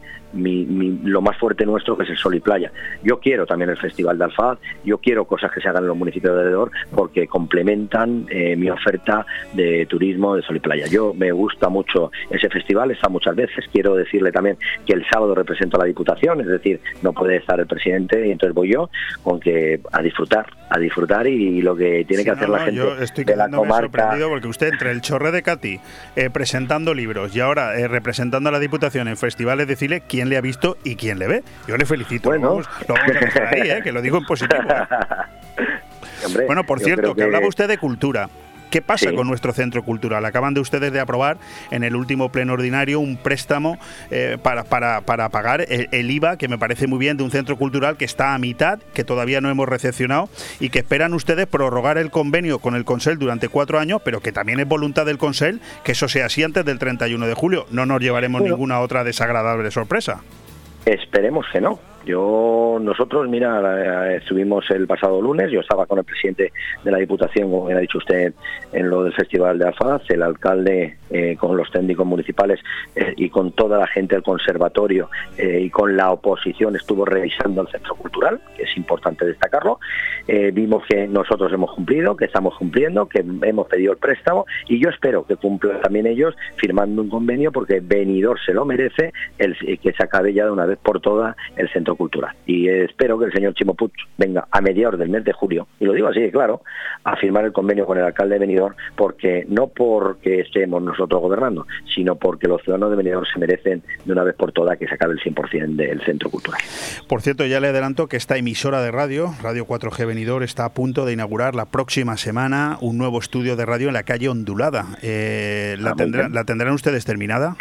lo más fuerte nuestro que es el sol y playa. Yo quiero también el Festival de Alfaz, yo quiero cosas que se hagan en los municipios de alrededor porque complementan mi oferta de turismo de sol y playa. Yo me gusta mucho ese festival, está muchas veces. Quiero decirle también que el sábado represento a la Diputación, es decir, no puede estar el presidente y entonces voy yo con que a disfrutar a disfrutar y lo que tiene que hacer la gente yo estoy de la comarca. sorprendido porque usted entre el chorre de Cati eh, presentando libros y ahora eh, representando a la Diputación en festivales de cine, ¿quién le ha visto y quién le ve? Yo le felicito. Bueno. lo vamos a dejar ahí, eh, que lo digo en positivo. bueno, por cierto, que hablaba usted de cultura. ¿Qué pasa con nuestro centro cultural? Acaban de ustedes de aprobar en el último pleno ordinario un préstamo eh, para, para, para, pagar el, IVA, que me parece muy bien, de un centro cultural que está a mitad, que todavía no hemos recepcionado y que esperan ustedes prorrogar el convenio con el Consell durante cuatro años, pero que también es voluntad del Consell que eso sea así antes del 31 de julio. No nos llevaremos ninguna otra desagradable sorpresa. Esperemos que no. Yo, nosotros, mira, estuvimos el pasado lunes, yo estaba con el presidente de la Diputación, como ha dicho usted, en lo del Festival de Alfaz, el alcalde eh, con los técnicos municipales eh, y con toda la gente del conservatorio eh, y con la oposición estuvo revisando el centro cultural, que es importante destacarlo. vimos que nosotros hemos cumplido, que estamos cumpliendo, que hemos pedido el préstamo y yo espero que cumplan también ellos firmando un convenio porque Benidorm se lo merece, el, que se acabe ya de una vez por todas el centro cultural. Y espero que el señor Chimo Puig venga a mediados del mes de julio, y lo digo así claro, a firmar el convenio con el alcalde de Benidorm, porque no porque estemos nosotros gobernando, sino porque los ciudadanos de Benidorm se merecen de una vez por todas que se acabe el 100% del centro cultural. Por cierto, ya le adelanto que esta emisora de radio, Radio 4G Benidorm, está a punto de inaugurar la próxima semana un nuevo estudio de radio en la calle Ondulada. Eh, ¿la, ah, ¿La tendrán ustedes terminada?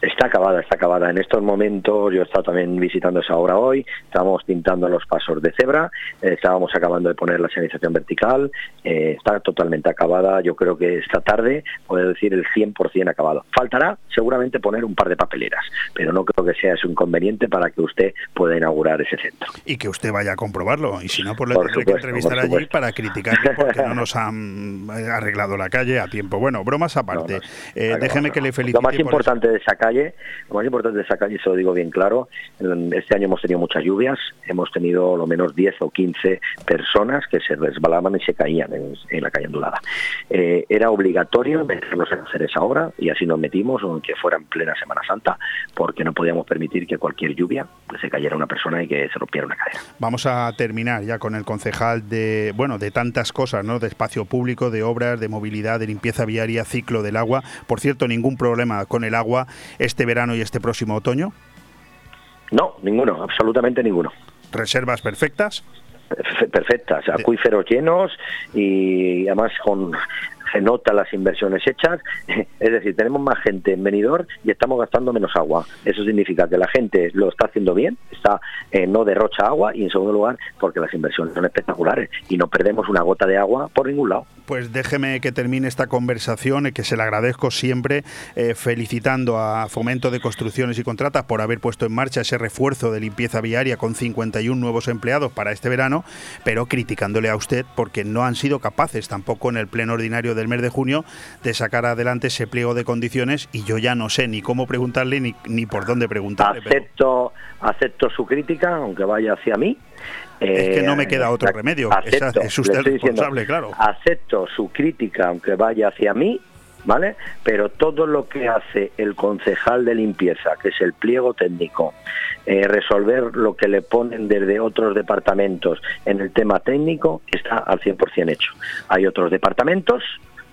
Está acabada, está acabada. En estos momentos, yo he estado también visitando esa obra hoy, estábamos pintando los pasos de cebra, eh, estábamos acabando de poner la señalización vertical, eh, está totalmente acabada. Yo creo que esta tarde puedo decir el 100% acabado. Faltará seguramente poner un par de papeleras, pero no creo que sea ese inconveniente para que usted pueda inaugurar ese centro. Y que usted vaya a comprobarlo, y si no, pues le tendré que entrevistar allí para criticarle porque no nos han arreglado la calle a tiempo. Bueno, bromas aparte. Eh, déjeme que le felicite. Lo más importante de sacar lo más importante de esa calle, se lo digo bien claro, este año hemos tenido muchas lluvias, hemos tenido lo menos 10 o 15 personas que se resbalaban y se caían en, la calle ondulada. Eh, era obligatorio meternos en hacer esa obra y así nos metimos, aunque fuera en plena Semana Santa, porque no podíamos permitir que cualquier lluvia pues, se cayera una persona y que se rompiera una cadera. Vamos a terminar ya con el concejal de, bueno, de tantas cosas, ¿no? De espacio público, de obras, de movilidad, de limpieza viaria, ciclo del agua. Por cierto, ningún problema con el agua este verano y este próximo otoño. No, ninguno, absolutamente ninguno. ¿Reservas perfectas? perfectas, acuíferos llenos y además con se nota las inversiones hechas, es decir, tenemos más gente en venidor y estamos gastando menos agua. Eso significa que la gente lo está haciendo bien, está eh, no derrocha agua y en segundo lugar porque las inversiones son espectaculares y no perdemos una gota de agua por ningún lado. Pues déjeme que termine esta conversación, y que se le agradezco siempre, eh, felicitando a Fomento de Construcciones y Contratas por haber puesto en marcha ese refuerzo de limpieza viaria con 51 nuevos empleados para este verano, pero criticándole a usted porque no han sido capaces tampoco en el pleno ordinario del mes de junio de sacar adelante ese pliego de condiciones y yo ya no sé ni cómo preguntarle ni, ni por dónde preguntarle. Acepto, acepto su crítica, aunque vaya hacia mí. Es que no me queda otro remedio. es usted responsable, claro. Acepto su crítica, aunque vaya hacia mí, ¿vale? Pero todo lo que hace el concejal de limpieza, que es el pliego técnico, eh, resolver lo que le ponen desde otros departamentos en el tema técnico, está al 100% hecho. Hay otros departamentos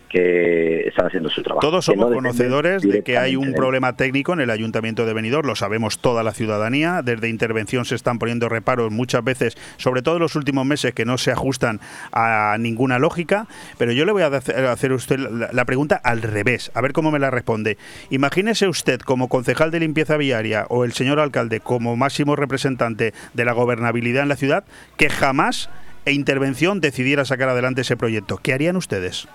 que están haciendo su trabajo. Todos somos conocedores de que hay un problema técnico en el Ayuntamiento de Benidorm, lo sabemos toda la ciudadanía, desde intervención se están poniendo reparos muchas veces, sobre todo en los últimos meses que no se ajustan a ninguna lógica, pero yo le voy a hacer a usted la pregunta al revés, a ver cómo me la responde. Imagínese usted como concejal de limpieza viaria o el señor alcalde como máximo representante de la gobernabilidad en la ciudad que jamás e intervención decidiera sacar adelante ese proyecto. ¿Qué harían ustedes?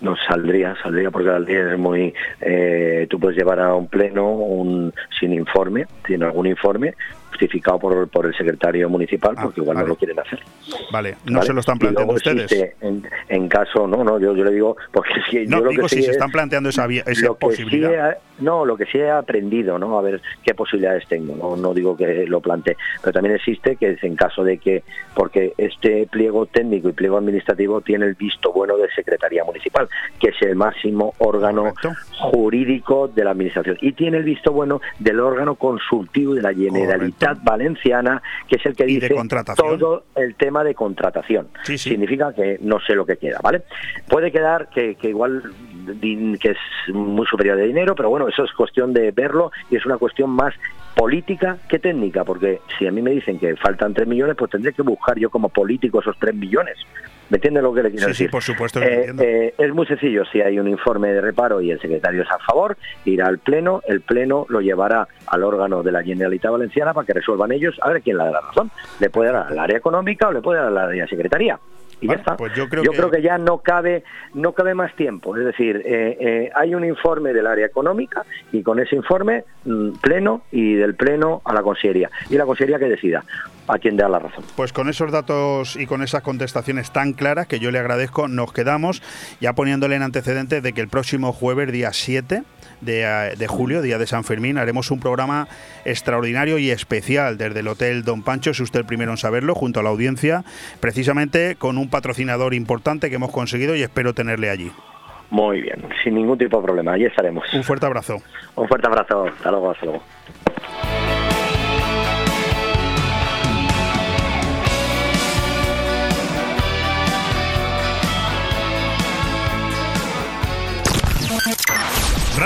No saldría, saldría porque al día es muy, eh, tú puedes llevar a un pleno un sin informe, tiene algún informe, justificado por, por el secretario municipal, ah, porque igual no lo quieren hacer. Vale, no se lo están planteando ustedes. En, caso, no, no, yo, yo le digo, porque si no, yo digo si se están planteando esa, esa posibilidad. no, lo que sí he aprendido, ¿no? A ver qué posibilidades tengo, no, no digo que lo plantee, pero también existe que es en caso de que, porque este pliego técnico y pliego administrativo tiene el visto bueno de Secretaría Municipal, que es el máximo órgano jurídico de la Administración, y tiene el visto bueno del órgano consultivo de la Generalitat Valenciana, que es el que dice todo el tema de contratación. Significa que no sé lo que queda, ¿vale? Puede quedar que, igual que es muy superior de dinero, pero bueno, eso es cuestión de verlo y es una cuestión más política que técnica, porque si a mí me dicen que faltan 3 millones, pues tendré que buscar yo como político esos 3 millones. ¿Me entiende lo que le quiero decir? Sí, por supuesto. Eh, eh, es muy sencillo. Si hay un informe de reparo y el secretario es a favor, irá al Pleno. El Pleno lo llevará al órgano de la Generalitat Valenciana para que resuelvan ellos a ver quién le da la razón. Le puede dar al área económica o le puede dar a la área secretaría y ya está. Pues yo creo, que... ya no cabe no cabe más tiempo. Es decir, eh, hay un informe del área económica y con ese informe mm, pleno y del pleno a la consellería y la consellería que decida a quien da la razón. Pues con esos datos y con esas contestaciones tan claras que yo le agradezco, nos quedamos ya poniéndole en antecedentes de que el próximo jueves, día 7 de, de, julio, día de San Fermín, haremos un programa extraordinario y especial desde el Hotel Don Pancho, si usted el primero en saberlo, junto a la audiencia, precisamente con un patrocinador importante que hemos conseguido y espero tenerle allí. Muy bien, sin ningún tipo de problema, allí estaremos. Un fuerte abrazo. Un fuerte abrazo, hasta luego, hasta luego.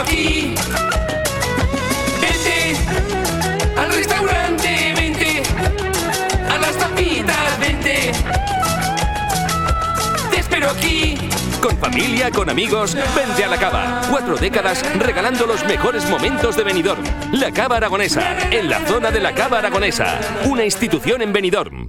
aquí. Vente al restaurante, vente a las tapitas, vente. Te espero aquí. Con familia, con amigos, vente a la cava. Cuatro décadas regalando los mejores momentos de Benidorm. La cava aragonesa, en la zona de la cava aragonesa, una institución en Benidorm.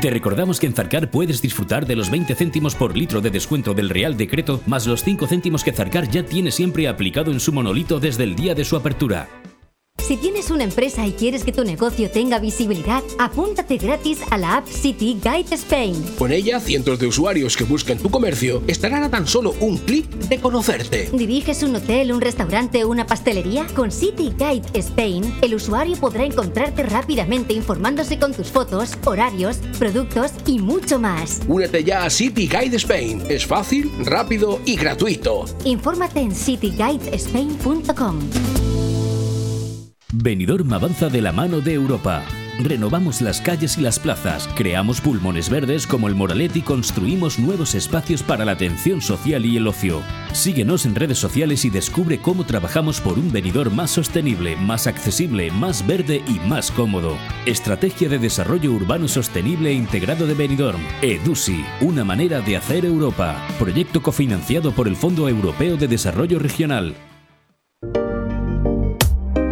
Te recordamos que en Zarcar puedes disfrutar de los 20 céntimos por litro de descuento del Real Decreto, más los 5 céntimos que Zarcar ya tiene siempre aplicado en su monolito desde el día de su apertura. Si tienes una empresa y quieres que tu negocio tenga visibilidad, apúntate gratis a la app City Guide Spain. Con ella, cientos de usuarios que busquen tu comercio estarán a tan solo un clic de conocerte. ¿Diriges un hotel, un restaurante o una pastelería? Con City Guide Spain, el usuario podrá encontrarte rápidamente informándose con tus fotos, horarios, productos y mucho más. Únete ya a City Guide Spain. Es fácil, rápido y gratuito. Infórmate en cityguidespain.com. Benidorm avanza de la mano de Europa. Renovamos las calles y las plazas, creamos pulmones verdes como el Moralet y construimos nuevos espacios para la atención social y el ocio. Síguenos en redes sociales y descubre cómo trabajamos por un venidor más sostenible, más accesible, más verde y más cómodo. Estrategia de Desarrollo Urbano Sostenible e Integrado de Benidorm, EDUSI, una manera de hacer Europa. Proyecto cofinanciado por el Fondo Europeo de Desarrollo Regional.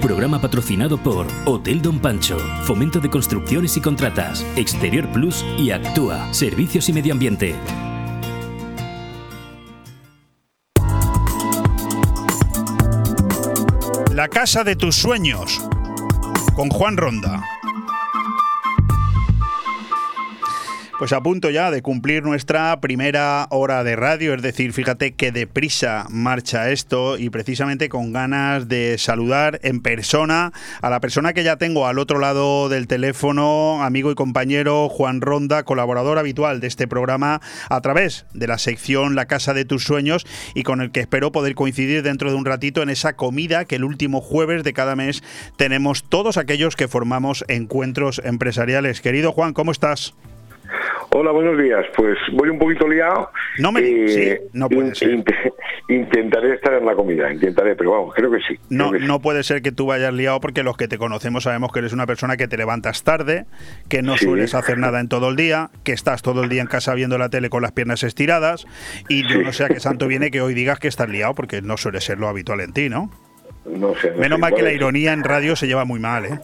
Programa patrocinado por Hotel Don Pancho, Fomento de Construcciones y Contratas, Exterior Plus y Actúa, Servicios y Medio Ambiente. La casa de tus sueños, con Juan Ronda. Pues a punto ya de cumplir nuestra primera hora de radio, es decir, fíjate que deprisa marcha esto y precisamente con ganas de saludar en persona a la persona que ya tengo al otro lado del teléfono, amigo y compañero Juan Ronda, colaborador habitual de este programa a través de la sección La Casa de tus Sueños y con el que espero poder coincidir dentro de un ratito en esa comida que el último jueves de cada mes tenemos todos aquellos que formamos encuentros empresariales. Querido Juan, ¿cómo estás? Hola, buenos días. Pues voy un poquito liado. No me eh, no puede ser. int- intentaré estar en la comida, intentaré, pero vamos, creo que sí. No, sí. no puede ser que tú vayas liado porque los que te conocemos sabemos que eres una persona que te levantas tarde, que no Sí. sueles hacer nada en todo el día, que estás todo el día en casa viendo la tele con las piernas estiradas y yo no sé a qué santo viene que hoy digas que estás liado porque no suele ser lo habitual en ti, ¿no? No sé. no Menos mal que la ironía en radio se lleva muy mal, ¿eh?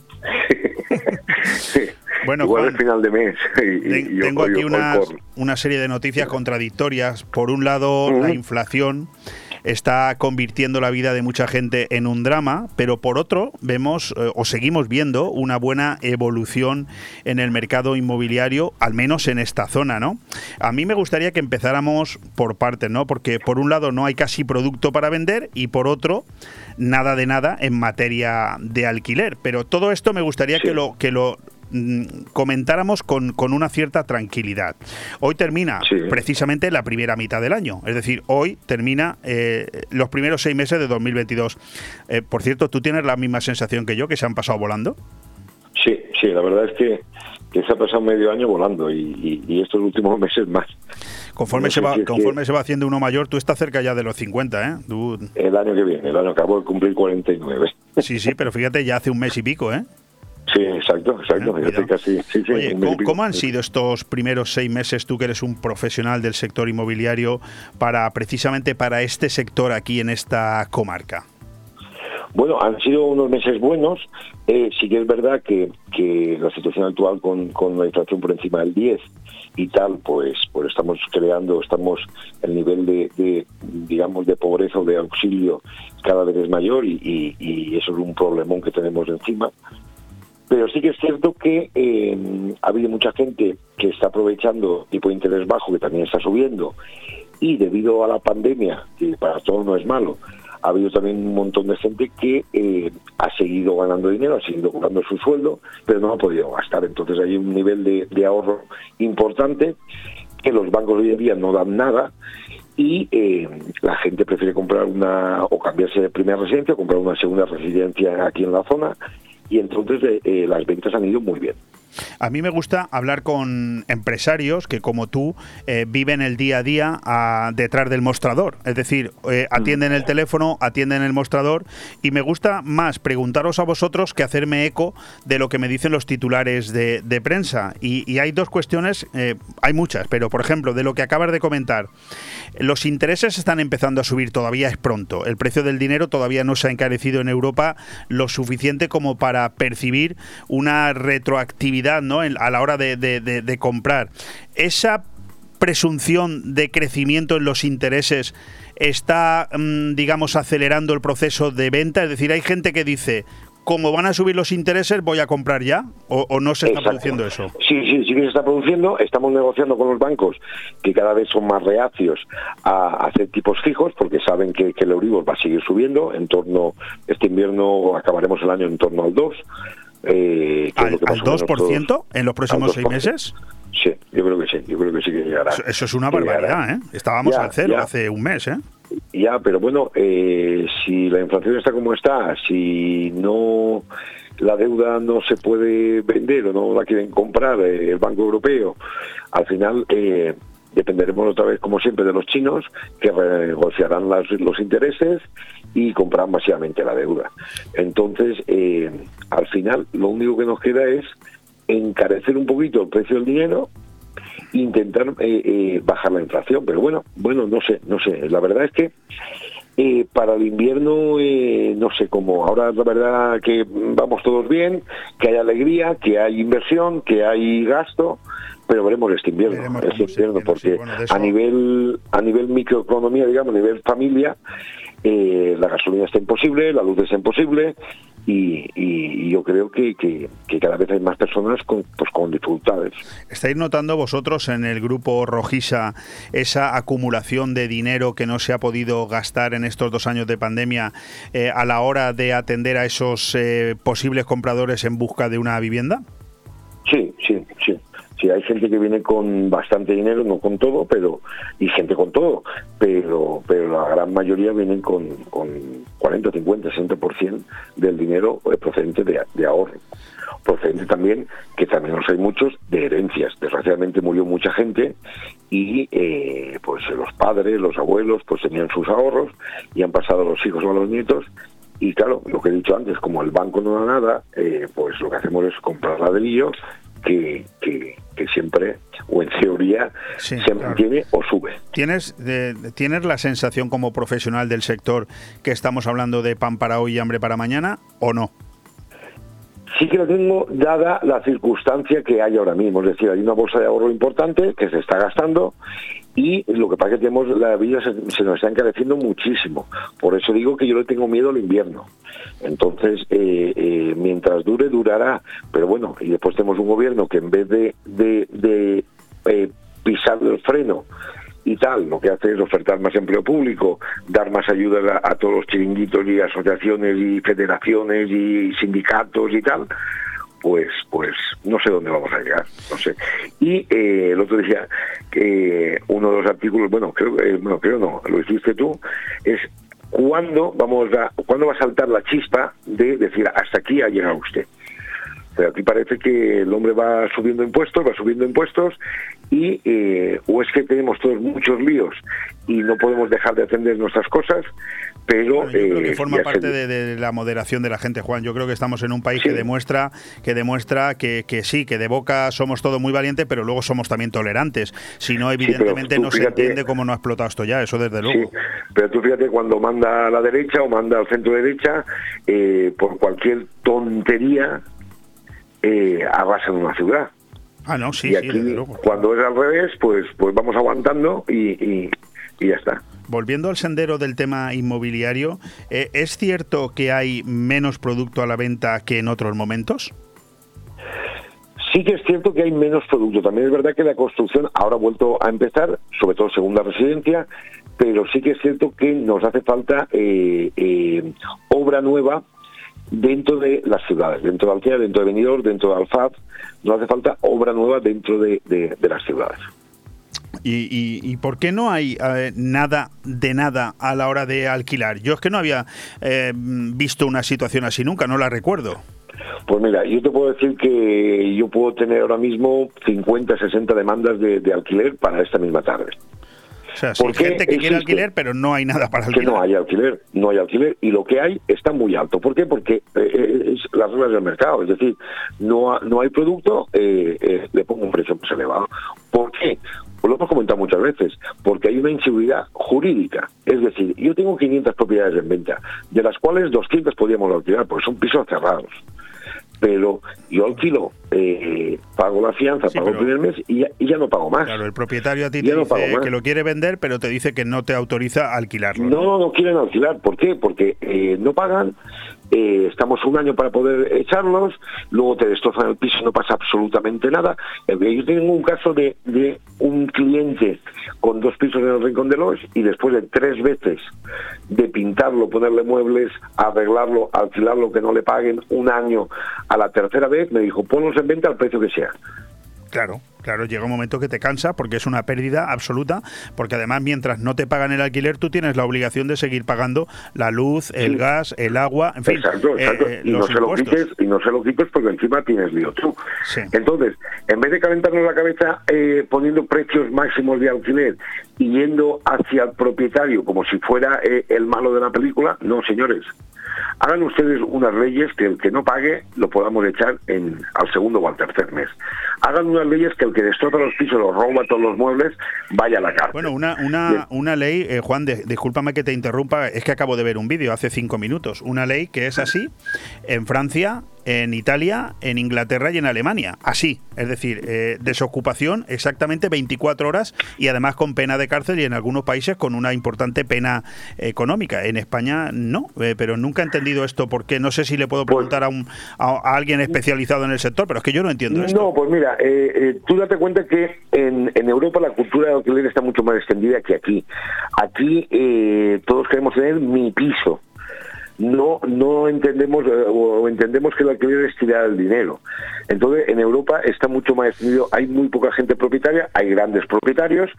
Bueno, igual Juan, es final de mes. y- y- Ten- y tengo aquí ojo, una, serie de noticias contradictorias. Por un lado, la inflación está convirtiendo la vida de mucha gente en un drama, pero por otro vemos eh, o seguimos viendo una buena evolución en el mercado inmobiliario, al menos en esta zona, ¿no? A mí me gustaría que empezáramos por partes, ¿no? Porque por un lado no hay casi producto para vender y por otro nada de nada en materia de alquiler. Pero todo esto me gustaría que lo que lo comentáramos con, con una cierta tranquilidad. Hoy termina precisamente la primera mitad del año, es decir, hoy termina eh, los primeros seis meses de 2022. Eh, por cierto, ¿tú tienes la misma sensación que yo, que se han pasado volando? Sí, sí, la verdad es que, que se ha pasado medio año volando y, y- y estos últimos meses más. Conforme, No se va, si conforme se va haciendo uno mayor, tú estás cerca ya de los 50, ¿eh? Tú- El año que viene, el año acabo de cumplir 49. sí, sí, pero fíjate, ya hace un mes y pico, ¿eh? Sí, exacto, exacto. ya estoy casi, sí, sí, Oye, ¿cómo, han sido estos primeros seis meses, tú que eres un profesional del sector inmobiliario, para precisamente para este sector aquí en esta comarca? Bueno, han sido unos meses buenos. Eh, sí que es verdad que, que la situación actual con, con la inflación por encima del 10 y tal, pues, pues estamos creando, estamos el nivel de, de, digamos, de pobreza o de auxilio cada vez es mayor y, y- y eso es un problemón que tenemos encima. Pero sí que es cierto que eh, ha habido mucha gente que está aprovechando tipo de interés bajo, que también está subiendo, y debido a la pandemia, que para todos no es malo, ha habido también un montón de gente que eh, ha seguido ganando dinero, ha seguido cobrando su sueldo, pero no ha podido gastar. Entonces hay un nivel de, ahorro importante que los bancos hoy en día no dan nada y eh, la gente prefiere comprar una o cambiarse de primera residencia, comprar una segunda residencia aquí en la zona y entonces eh, las ventas han ido muy bien. A mí me gusta hablar con empresarios que, como tú, eh, viven el día a día detrás del mostrador. Es decir, eh, atienden el teléfono, atienden el mostrador y me gusta más preguntaros a vosotros que hacerme eco de lo que me dicen los titulares de, prensa. Y, hay dos cuestiones, eh, hay muchas, pero por ejemplo, de lo que acabas de comentar, los intereses están empezando a subir, todavía es pronto. El precio del dinero todavía no se ha encarecido en Europa lo suficiente como para percibir una retroactividad ¿no? a la hora de, comprar. Esa presunción de crecimiento en los intereses está, mm, digamos, acelerando el proceso de venta? Es decir, hay gente que dice, como van a subir los intereses, voy a comprar ya, o, no se está produciendo eso. Sí, sí, sí que se está produciendo. Estamos negociando con los bancos que cada vez son más reacios a hacer tipos fijos porque saben que, el Euribor va a seguir subiendo. En torno, este invierno acabaremos el año en torno al 2 eh, ¿Al, 2% en los próximos seis meses? Sí, yo creo que sí, yo creo que sí que llegará. Eso, es una barbaridad, ¿eh? Estábamos al cero hace un mes, ¿eh? Ya, pero bueno, eh, si la inflación está como está, si no la deuda no se puede vender o no la quieren comprar eh, el Banco Europeo, al final eh, dependeremos otra vez, como siempre, de los chinos, que renegociarán los intereses y comprarán masivamente la deuda. Entonces, eh, al final, lo único que nos queda es encarecer un poquito el precio del dinero intentar eh, eh, bajar la inflación. Pero bueno bueno no sé no sé. La verdad es que para el invierno no sé cómo. Ahora la verdad que vamos todos bien que hay alegría que hay inversión que hay gasto pero veremos este invierno, este invierno porque a nivel a nivel microeconomía, digamos, a nivel familia, eh, la gasolina está imposible, la luz está imposible y, yo creo que, que, cada vez hay más personas con, pues, con dificultades. ¿Estáis notando vosotros en el grupo Rojisa esa acumulación de dinero que no se ha podido gastar en estos dos años de pandemia eh, a la hora de atender a esos eh, posibles compradores en busca de una vivienda? Sí, sí, Sí, hay gente que viene con bastante dinero, no con todo, pero y gente con todo, pero pero la gran mayoría vienen con, con 40, 50, 60% del dinero eh, procedente de, de ahorro. Procedente también, que también los hay muchos, de herencias. Desgraciadamente murió mucha gente y eh, pues los padres, los abuelos, pues tenían sus ahorros y han pasado a los hijos o a los nietos y claro, lo que he dicho antes, como el banco no da nada, eh, pues lo que hacemos es comprar ladrillos que, que, siempre, o en teoría, se mantiene o sube. ¿Tienes, ¿Tienes la sensación como profesional del sector que estamos hablando de pan para hoy y hambre para mañana o no? Sí que lo tengo dada la circunstancia que hay ahora mismo, es decir, hay una bolsa de ahorro importante que se está gastando y lo que pasa es que tenemos la vida se, nos está encareciendo muchísimo. Por eso digo que yo le tengo miedo al invierno. Entonces, eh, eh, mientras dure, durará. Pero bueno, y después tenemos un gobierno que en vez de, de, eh, pisar el freno y tal, lo que hace es ofertar más empleo público, dar más ayuda a, todos los chiringuitos y asociaciones y federaciones y sindicatos y tal, pues pues no sé dónde vamos a llegar, no sé. Y eh, el otro decía que uno de los artículos, bueno, creo, eh, bueno, creo no, lo hiciste tú, es cuándo vamos a, cuándo va a saltar la chispa de decir hasta aquí ha llegado usted. Pero aquí parece que el hombre va subiendo impuestos, va subiendo impuestos y eh, o es que tenemos todos muchos líos y no podemos dejar de atender nuestras cosas, pero yo creo que eh, forma parte de, la moderación de la gente, Juan. Yo creo que estamos en un país que demuestra que demuestra que, que, sí, que de boca somos todos muy valientes, pero luego somos también tolerantes. Si no, evidentemente no se entiende cómo no ha explotado esto ya, eso desde luego. pero tú fíjate cuando manda a la derecha o manda al centro derecha, eh, por cualquier tontería eh, en una ciudad. Ah, no, sí, y aquí, cuando es al revés, pues, pues vamos aguantando y, ya está. Volviendo al sendero del tema inmobiliario, eh, ¿es cierto que hay menos producto a la venta que en otros momentos? Sí que es cierto que hay menos producto. También es verdad que la construcción ahora ha vuelto a empezar, sobre todo segunda residencia, pero sí que es cierto que nos hace falta eh, eh, obra nueva dentro de las ciudades, dentro de Alcea, dentro de Benidorm, dentro de Alfaz, nos hace falta obra nueva dentro de, las ciudades. ¿Y, por qué no hay eh, nada de nada a la hora de alquilar? Yo es que no había visto una situación así nunca, no la recuerdo. Pues mira, yo te puedo decir que yo puedo tener ahora mismo 50, 60 demandas de, alquiler para esta misma tarde. O sea, hay gente que quiere alquiler, pero no hay nada para alquiler. Que no hay alquiler, no hay alquiler, y lo que hay está muy alto. ¿Por qué? Porque eh, eh, es las reglas del mercado, es decir, no, no hay producto, eh, le pongo un precio más elevado. ¿Por qué? Pues lo hemos comentado muchas veces, porque hay una inseguridad jurídica. Es decir, yo tengo 500 propiedades en venta, de las cuales 200 podríamos alquilar, porque son pisos cerrados pero yo alquilo, eh, pago la fianza, pago el primer mes y ya, no pago más. Claro, el propietario a ti te dice que lo quiere vender, pero te dice que no te autoriza a alquilarlo. No, no, no quieren alquilar. ¿Por qué? Porque eh, no pagan, eh, estamos un año para poder echarlos, luego te destrozan el piso, no pasa absolutamente nada. Yo tengo un caso de, de un cliente con dos pisos en el Rincón de los y después de tres veces de pintarlo, ponerle muebles, arreglarlo, alquilarlo, que no le paguen un año, a la tercera vez me dijo, ponlos en venta al precio que sea. Claro, claro, llega un momento que te cansa porque es una pérdida absoluta, porque además mientras no te pagan el alquiler, tú tienes la obligación de seguir pagando la luz, el gas, el agua, en fin. Exacto, exacto. Eh, y, no se lo quites, y no se lo quites porque encima tienes lío tú. Entonces, en vez de calentarnos la cabeza eh, poniendo precios máximos de alquiler y yendo hacia el propietario como si fuera eh, el malo de la película, no, señores hagan ustedes unas leyes que el que no pague lo podamos echar en, al segundo o al tercer mes. Hagan unas leyes que el que destroza los pisos, los roba todos los muebles, vaya a la cárcel. Bueno, una, una, una ley, eh, Juan, discúlpame que te interrumpa, es que acabo de ver un vídeo hace cinco minutos. Una ley que es así en Francia, en Italia, en Inglaterra y en Alemania. Así, es decir, eh, desocupación exactamente 24 horas y además con pena de cárcel y en algunos países con una importante pena económica. En España no, eh, pero nunca he entendido esto porque no sé si le puedo pues preguntar a, un, a, alguien especializado en el sector, pero es que yo no entiendo esto. No, pues mira, eh, tú date cuenta que en, en, Europa la cultura de alquiler está mucho más extendida que aquí. Aquí todos queremos tener mi piso no no entendemos eh, o entendemos que el alquiler es tirar el dinero. Entonces, en Europa está mucho más extendido, hay muy poca gente propietaria, hay grandes propietarios,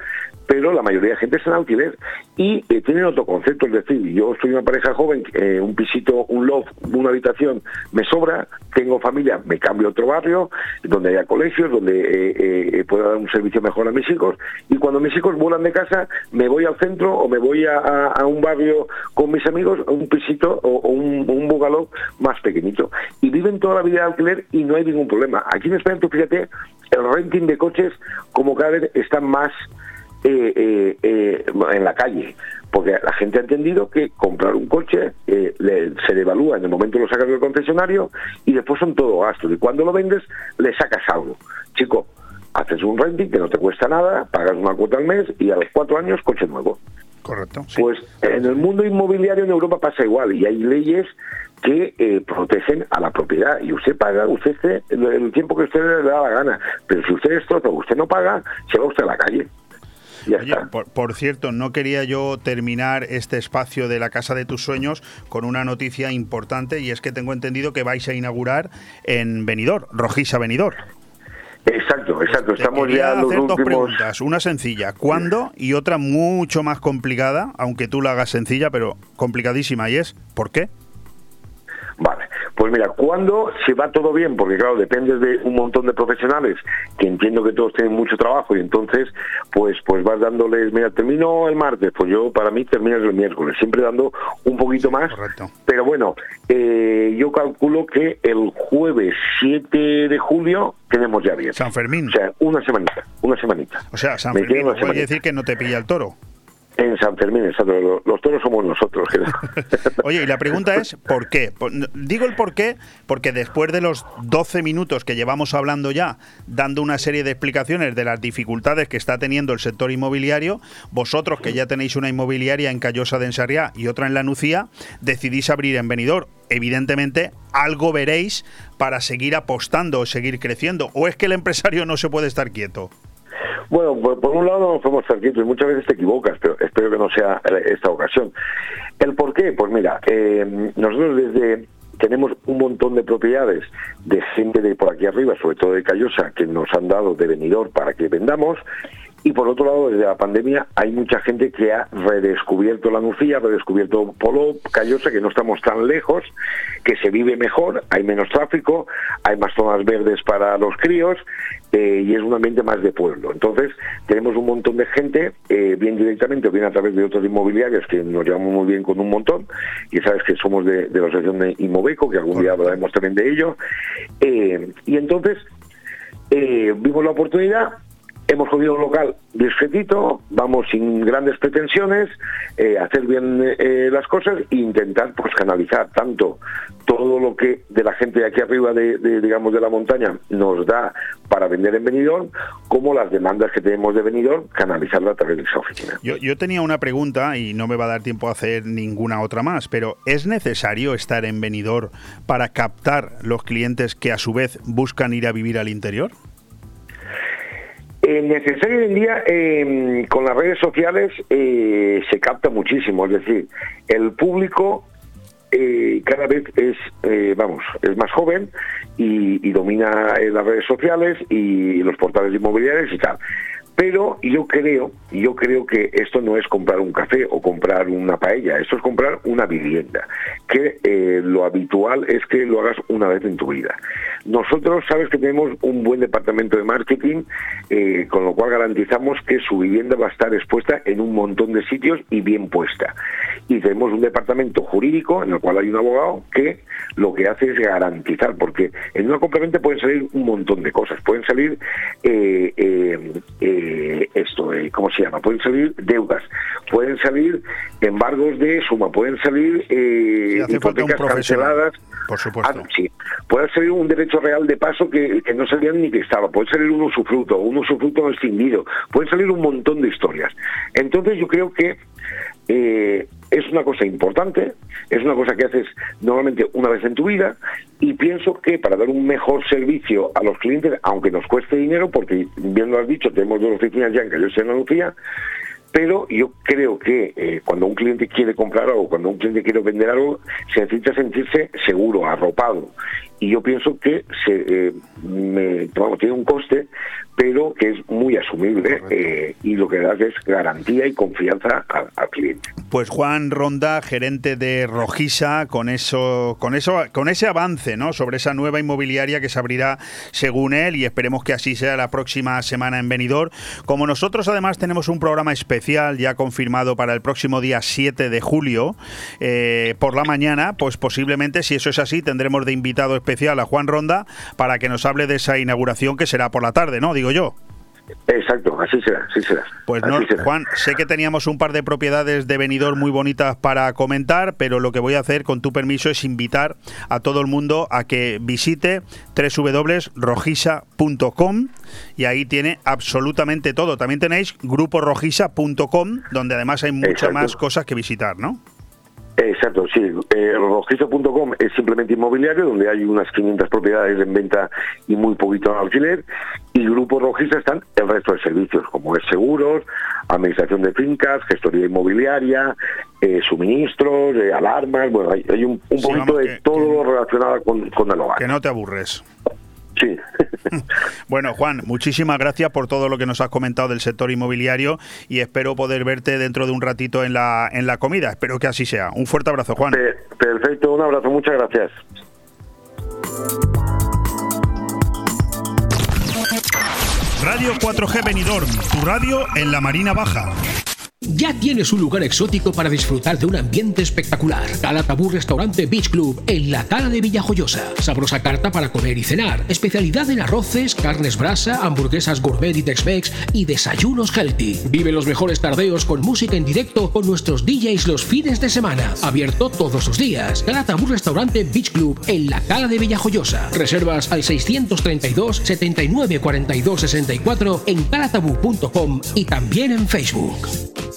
pero la mayoría de gente está en alquiler. Y eh, tienen otro concepto, es decir, yo soy una pareja joven, eh, un pisito, un loft, una habitación me sobra, tengo familia, me cambio a otro barrio, donde haya colegios, donde pueda dar un servicio mejor a mis hijos. Y cuando mis hijos vuelan de casa, me voy al centro o me voy a, a un barrio con mis amigos, un pisito o, un, un más pequeñito. Y viven toda la vida de alquiler y no hay ningún problema. Aquí en España, tú fíjate, el renting de coches como cada vez está más eh, eh, eh, en la calle, porque la gente ha entendido que comprar un coche se devalúa en el momento lo sacas del concesionario y después son todo gastos. Y cuando lo vendes, le sacas algo. Chico, haces un renting que no te cuesta nada, pagas una cuota al mes y a los cuatro años coche nuevo. Correcto. Pues en el mundo inmobiliario en Europa pasa igual y hay leyes que eh, protegen a la propiedad y usted paga usted el tiempo que usted le da la gana pero si usted destroza o usted no paga se va usted a la calle está. Por, por, cierto, no quería yo terminar este espacio de la Casa de tus Sueños con una noticia importante y es que tengo entendido que vais a inaugurar en Benidorm, Rojisa Benidorm. Exacto, exacto. Estamos ya los hacer dos preguntas. Una sencilla, ¿cuándo? Y otra mucho más complicada, aunque tú la hagas sencilla, pero complicadísima, y es ¿por qué? Pues mira, cuando se va todo bien, porque claro, depende de un montón de profesionales que entiendo que todos tienen mucho trabajo y entonces pues pues vas dándoles, mira, termino el martes, pues yo para mí terminas el miércoles, siempre dando un poquito más. Correcto. Pero bueno, eh, yo calculo que el jueves 7 de julio tenemos ya bien. San Fermín. O sea, una semanita, una semanita. O sea, San Fermín, a decir que no te pilla el toro. En San Fermín, exacto. Los, toros somos nosotros. Oye, y la pregunta es, ¿por qué? Digo el por qué, porque después de los 12 minutos que llevamos hablando ya, dando una serie de explicaciones de las dificultades que está teniendo el sector inmobiliario, vosotros que ya tenéis una inmobiliaria en Callosa de Ensarriá y otra en La Nucía, decidís abrir en Benidorm. Evidentemente, algo veréis para seguir apostando o seguir creciendo. ¿O es que el empresario no se puede estar quieto? Bueno, por, un lado nos podemos estar quietos y muchas veces te equivocas, pero espero que no sea esta ocasión. ¿El por qué? Pues mira, eh, nosotros desde tenemos un montón de propiedades de gente de por aquí arriba, sobre todo de Callosa, que nos han dado de venidor para que vendamos y por otro lado, desde la pandemia hay mucha gente que ha redescubierto la Nucía, redescubierto Polo, Callosa, que no estamos tan lejos, que se vive mejor, hay menos tráfico, hay más zonas verdes para los críos eh, y es un ambiente más de pueblo. Entonces, tenemos un montón de gente, eh, bien directamente o bien a través de otros inmobiliarios que nos llevamos muy bien con un montón, y sabes que somos de, la asociación de Inmobeco, que algún día hablaremos también de ello. Eh, y entonces, vimos la oportunidad Hemos cogido un local discretito, vamos sin grandes pretensiones, eh, hacer bien eh, las cosas e intentar pues canalizar tanto todo lo que de la gente de aquí arriba de, digamos de la montaña nos da para vender en Benidorm, como las demandas que tenemos de Benidorm, canalizarla a través de esa oficina. Yo, tenía una pregunta y no me va a dar tiempo a hacer ninguna otra más, pero ¿es necesario estar en Benidorm para captar los clientes que a su vez buscan ir a vivir al interior? Eh, necesario hoy en día, em, con las redes sociales eh, se capta muchísimo, es decir, el público eh, cada vez es, eh, vamos, es más joven y, y domina las redes sociales y los portales inmobiliarios y tal. Pero yo creo, yo creo que esto no es comprar un café o comprar una paella, esto es comprar una vivienda, que eh, lo habitual es que lo hagas una vez en tu vida. Nosotros sabes que tenemos un buen departamento de marketing, eh, con lo cual garantizamos que su vivienda va a estar expuesta en un montón de sitios y bien puesta. Y tenemos un departamento jurídico en el cual hay un abogado que lo que hace es garantizar, porque en una complemento pueden salir un montón de cosas, pueden salir eh, eh, esto, eh, ¿cómo se llama? Pueden salir deudas, pueden salir embargos de suma, pueden salir eh, hipotecas canceladas. Por supuesto. Ah, sí. Puede salir un derecho real de paso que, no sabían ni que estaba. Puede salir un usufructo, un usufructo no extinguido. Pueden salir un montón de historias. Entonces yo creo que eh, es una cosa importante, es una cosa que haces normalmente una vez en tu vida y pienso que para dar un mejor servicio a los clientes, aunque nos cueste dinero, porque bien lo has dicho, tenemos dos oficinas ya en Calle Santa Lucía, pero yo creo que eh, cuando un cliente quiere comprar algo, cuando un cliente quiere vender algo, se necesita sentirse seguro, arropado. Y yo pienso que se, eh, tiene un coste, pero que es muy asumible eh, y lo que da es garantía y confianza al, cliente. Pues Juan Ronda, gerente de Rojisa, con eso, con eso, con ese avance, ¿no? Sobre esa nueva inmobiliaria que se abrirá según él y esperemos que así sea la próxima semana en Benidorm. Como nosotros además tenemos un programa especial ya confirmado para el próximo día 7 de julio eh, por la mañana, pues posiblemente si eso es así tendremos de invitado especial a Juan Ronda para que nos hable de esa inauguración que será por la tarde, ¿no? Digo yo. Exacto, así será, así será. Pues no, Juan, sé que teníamos un par de propiedades de venidor muy bonitas para comentar, pero lo que voy a hacer, con tu permiso, es invitar a todo el mundo a que visite www.rojisa.com y ahí tiene absolutamente todo. También tenéis gruporojisa.com, donde además hay muchas más cosas que visitar, ¿no? Exacto, sí. Eh, Rojizo.com es simplemente inmobiliario, donde hay unas 500 propiedades en venta y muy poquito en alquiler. Y Grupo Rojizo están el resto de servicios, como es seguros, administración de fincas, gestoría inmobiliaria, eh, suministros, eh, alarmas. Bueno, hay, un, poquito de todo lo relacionado con, con el hogar. Que no te aburres. Sí. bueno, Juan, muchísimas gracias por todo lo que nos has comentado del sector inmobiliario y espero poder verte dentro de un ratito en la, en la comida. Espero que así sea. Un fuerte abrazo, Juan. Perfecto, un abrazo, muchas gracias. Radio 4G Benidorm, tu radio en la Marina Baja. Ya tienes un lugar exótico para disfrutar de un ambiente espectacular. Calatabú Restaurante Beach Club en la Cala de Villajoyosa. Sabrosa carta para comer y cenar. Especialidad en arroces, carnes brasa, hamburguesas gourmet y Tex-Mex y desayunos healthy. Vive los mejores tardeos con música en directo con nuestros DJs los fines de semana. Abierto todos los días. Calatabú Restaurante Beach Club en la Cala de Villajoyosa. Reservas al 632 79 42 64 en calatabú.com y también en Facebook.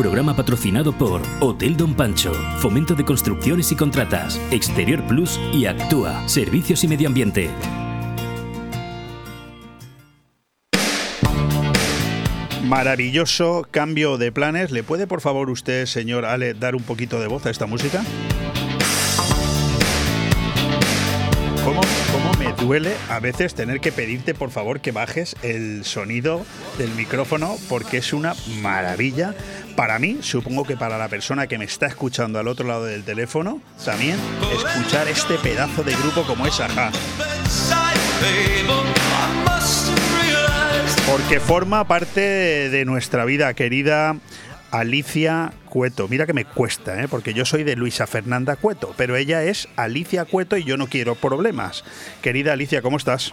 Programa patrocinado por Hotel Don Pancho, Fomento de Construcciones y Contratas, Exterior Plus y Actúa, Servicios y Medio Ambiente. Maravilloso cambio de planes. ¿Le puede por favor usted, señor Ale, dar un poquito de voz a esta música? ¿Cómo, ¿Cómo, me duele a veces tener que pedirte por favor que bajes el sonido del micrófono porque es una maravilla. Para mí, supongo que para la persona que me está escuchando al otro lado del teléfono, también escuchar este pedazo de grupo como es Aja. Porque forma parte de nuestra vida, querida Alicia Cueto. Mira que me cuesta, ¿eh? porque yo soy de Luisa Fernanda Cueto, pero ella es Alicia Cueto y yo no quiero problemas. Querida Alicia, ¿cómo estás?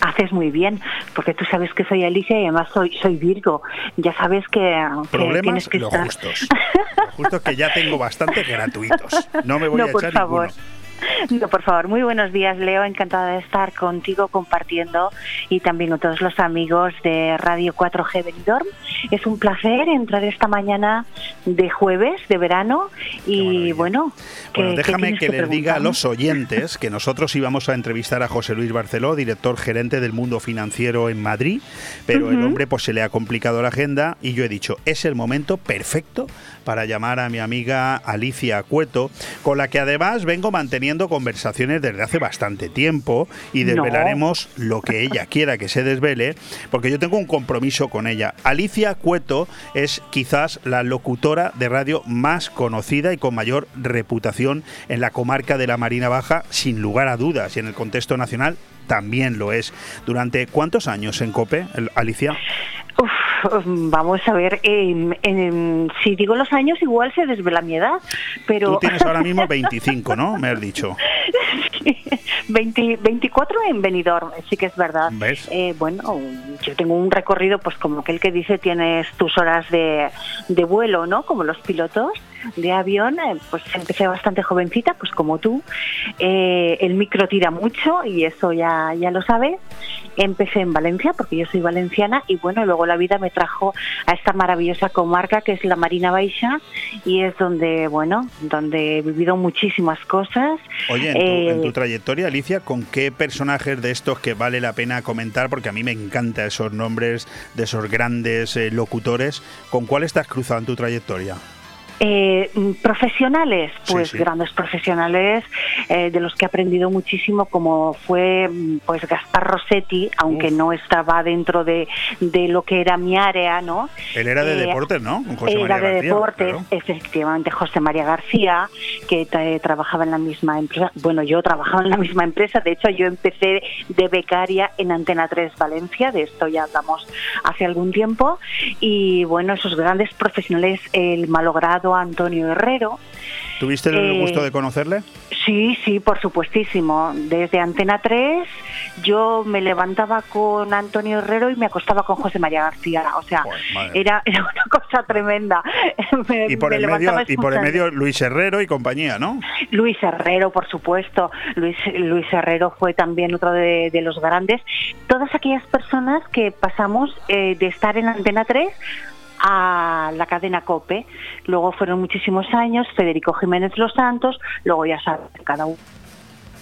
Haces muy bien, porque tú sabes que soy Alicia y además soy, soy Virgo. Ya sabes que. que Problemas que los estar- justos. Los justos que ya tengo bastante gratuitos. No me voy No, a por echar favor. ninguno. No, por favor, muy buenos días, Leo. Encantada de estar contigo compartiendo y también con todos los amigos de Radio 4G Benidorm. Es un placer entrar esta mañana de jueves de verano y bueno, ¿qué- Bueno, qué déjame tienes que les diga a los oyentes que nosotros íbamos a entrevistar a José Luis Barceló, director gerente del mundo financiero en Madrid, pero el Ujú. hombre pues se le ha complicado la agenda y yo he dicho, es el momento perfecto para llamar a mi amiga Alicia Cueto, con la que además vengo manteniendo conversaciones desde hace bastante tiempo y No. desvelaremos lo que ella quiera que se desvele, porque yo tengo un compromiso con ella. Alicia Cueto es quizás la locutora de radio más conocida y con mayor reputación en la comarca de la Marina Baja, sin lugar a dudas, y en el contexto nacional también lo es. ¿Durante cuántos años en COPE, Alicia? Uf, vamos a ver, em, si digo los años igual se desvela mi edad, pero Tú tienes ahora mismo 25, ¿no? Me has dicho. 20 24 en Benidorm, sí que es verdad. ¿Ves? Eh, bueno, yo tengo un recorrido, pues como aquel que dice, tienes tus horas de, de vuelo, ¿no? Como los pilotos de avión, eh, pues empecé bastante jovencita, pues como tú. Eh, el micro tira mucho y eso ya, ya lo sabes. Empecé en Valencia, porque yo soy valenciana, y bueno, luego la vida me trajo a esta maravillosa comarca que es la Marina Baixa, y es donde, bueno, donde he vivido muchísimas cosas. Oye, en tu, Eh, en tu trayectoria, Alicia, ¿con qué personajes de estos que vale la pena comentar? Porque a mí me encantan esos nombres de esos grandes eh, locutores. ¿Con cuál estás cruzado en tu trayectoria? Eh, mm, profesionales, pues sí. grandes profesionales eh, de los que he aprendido muchísimo, como fue mm, pues Gaspar Rossetti, aunque no estaba dentro de, de lo que era mi área, ¿no? Él era de Eh, deportes, ¿no? Con José era María de García, deportes, claro. efectivamente, José María García, que tra- trabajaba en la misma empresa. Bueno, yo trabajaba en la misma empresa, de hecho yo empecé de becaria en Antena 3 Valencia, de esto ya hablamos hace algún tiempo, y bueno, esos grandes profesionales, el malogrado Antonio Herrero, ¿Tuviste el eh, gusto de conocerle? Sí, sí, por supuestísimo. Desde Antena 3 yo me levantaba con Antonio Herrero y me acostaba con José María García. O sea, era, era una cosa tremenda. Me- Y por, el medio, levantaba y por el escuchando. medio Luis Herrero y compañía, ¿no? Luis Herrero, por supuesto. Luis, Luis Herrero fue también otro de, de los grandes. Todas aquellas personas que pasamos eh, de estar en Antena 3 a la cadena COPE. Luego fueron muchísimos años, Federico Jiménez Los Santos, luego ya sabes, cada uno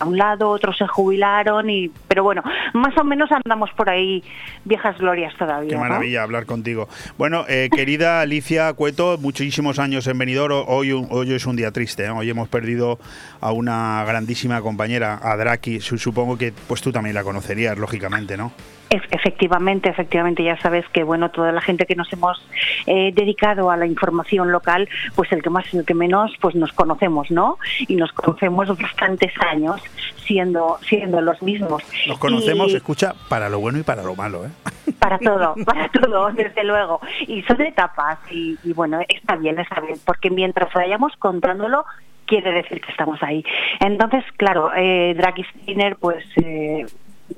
a un lado, otros se jubilaron, y pero bueno, más o menos andamos por ahí viejas glorias todavía. Qué ¿no? maravilla hablar contigo. Bueno, eh, querida Alicia Cueto, muchísimos años en Benidorm. Hoy, hoy es un día triste. ¿eh? Hoy hemos perdido a una grandísima compañera, a Draki. Su- Supongo que pues tú también la conocerías, lógicamente, ¿no? Ef- Efectivamente, efectivamente, ya sabes que bueno, toda la gente que nos hemos eh, dedicado a la información local, pues el que más y el que menos, pues nos conocemos, ¿no? Y nos conocemos bastantes años siendo siendo los mismos. Nos conocemos, Y- escucha, para lo bueno y para lo malo, ¿eh? para todo, para todo, desde luego. Y son etapas y, y bueno, está bien, está bien, porque mientras vayamos contándolo, quiere decir que estamos ahí. Entonces, claro, eh, Draghi Steiner, pues eh,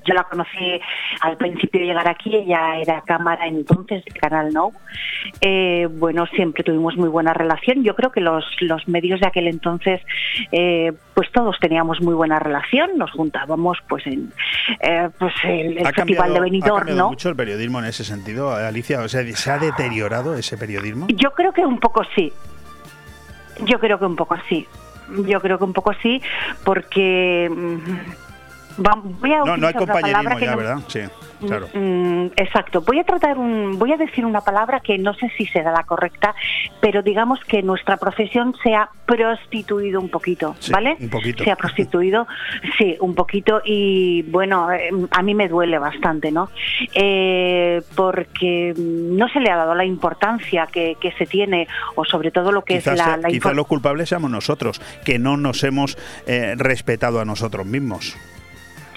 yo la conocí al principio de llegar aquí, ella era cámara entonces del Canal No. Eh, bueno, siempre tuvimos muy buena relación. Yo creo que los, los medios de aquel entonces, eh, pues todos teníamos muy buena relación. Nos juntábamos pues en eh, pues el, el Festival cambiado, de ha Benidorm, cambiado ¿no? mucho el periodismo en ese sentido, Alicia. O sea, ¿se ha deteriorado ese periodismo? Yo creo que un poco sí. Yo creo que un poco sí. Yo creo que un poco sí, porque mm, voy a No, no hay compañerismo ya, no- ¿verdad? Sí, claro. Mm, exacto. Voy a tratar un, voy a decir una palabra que no sé si será la correcta, pero digamos que nuestra profesión se ha prostituido un poquito, Sí, ¿vale? un poquito. Se ha prostituido, sí, un poquito y bueno, eh, a mí me duele bastante, ¿no? Eh, porque no se le ha dado la importancia que, que se tiene o sobre todo lo que Quizás, es la, la quizás los culpables seamos nosotros, que no nos hemos eh, respetado a nosotros mismos.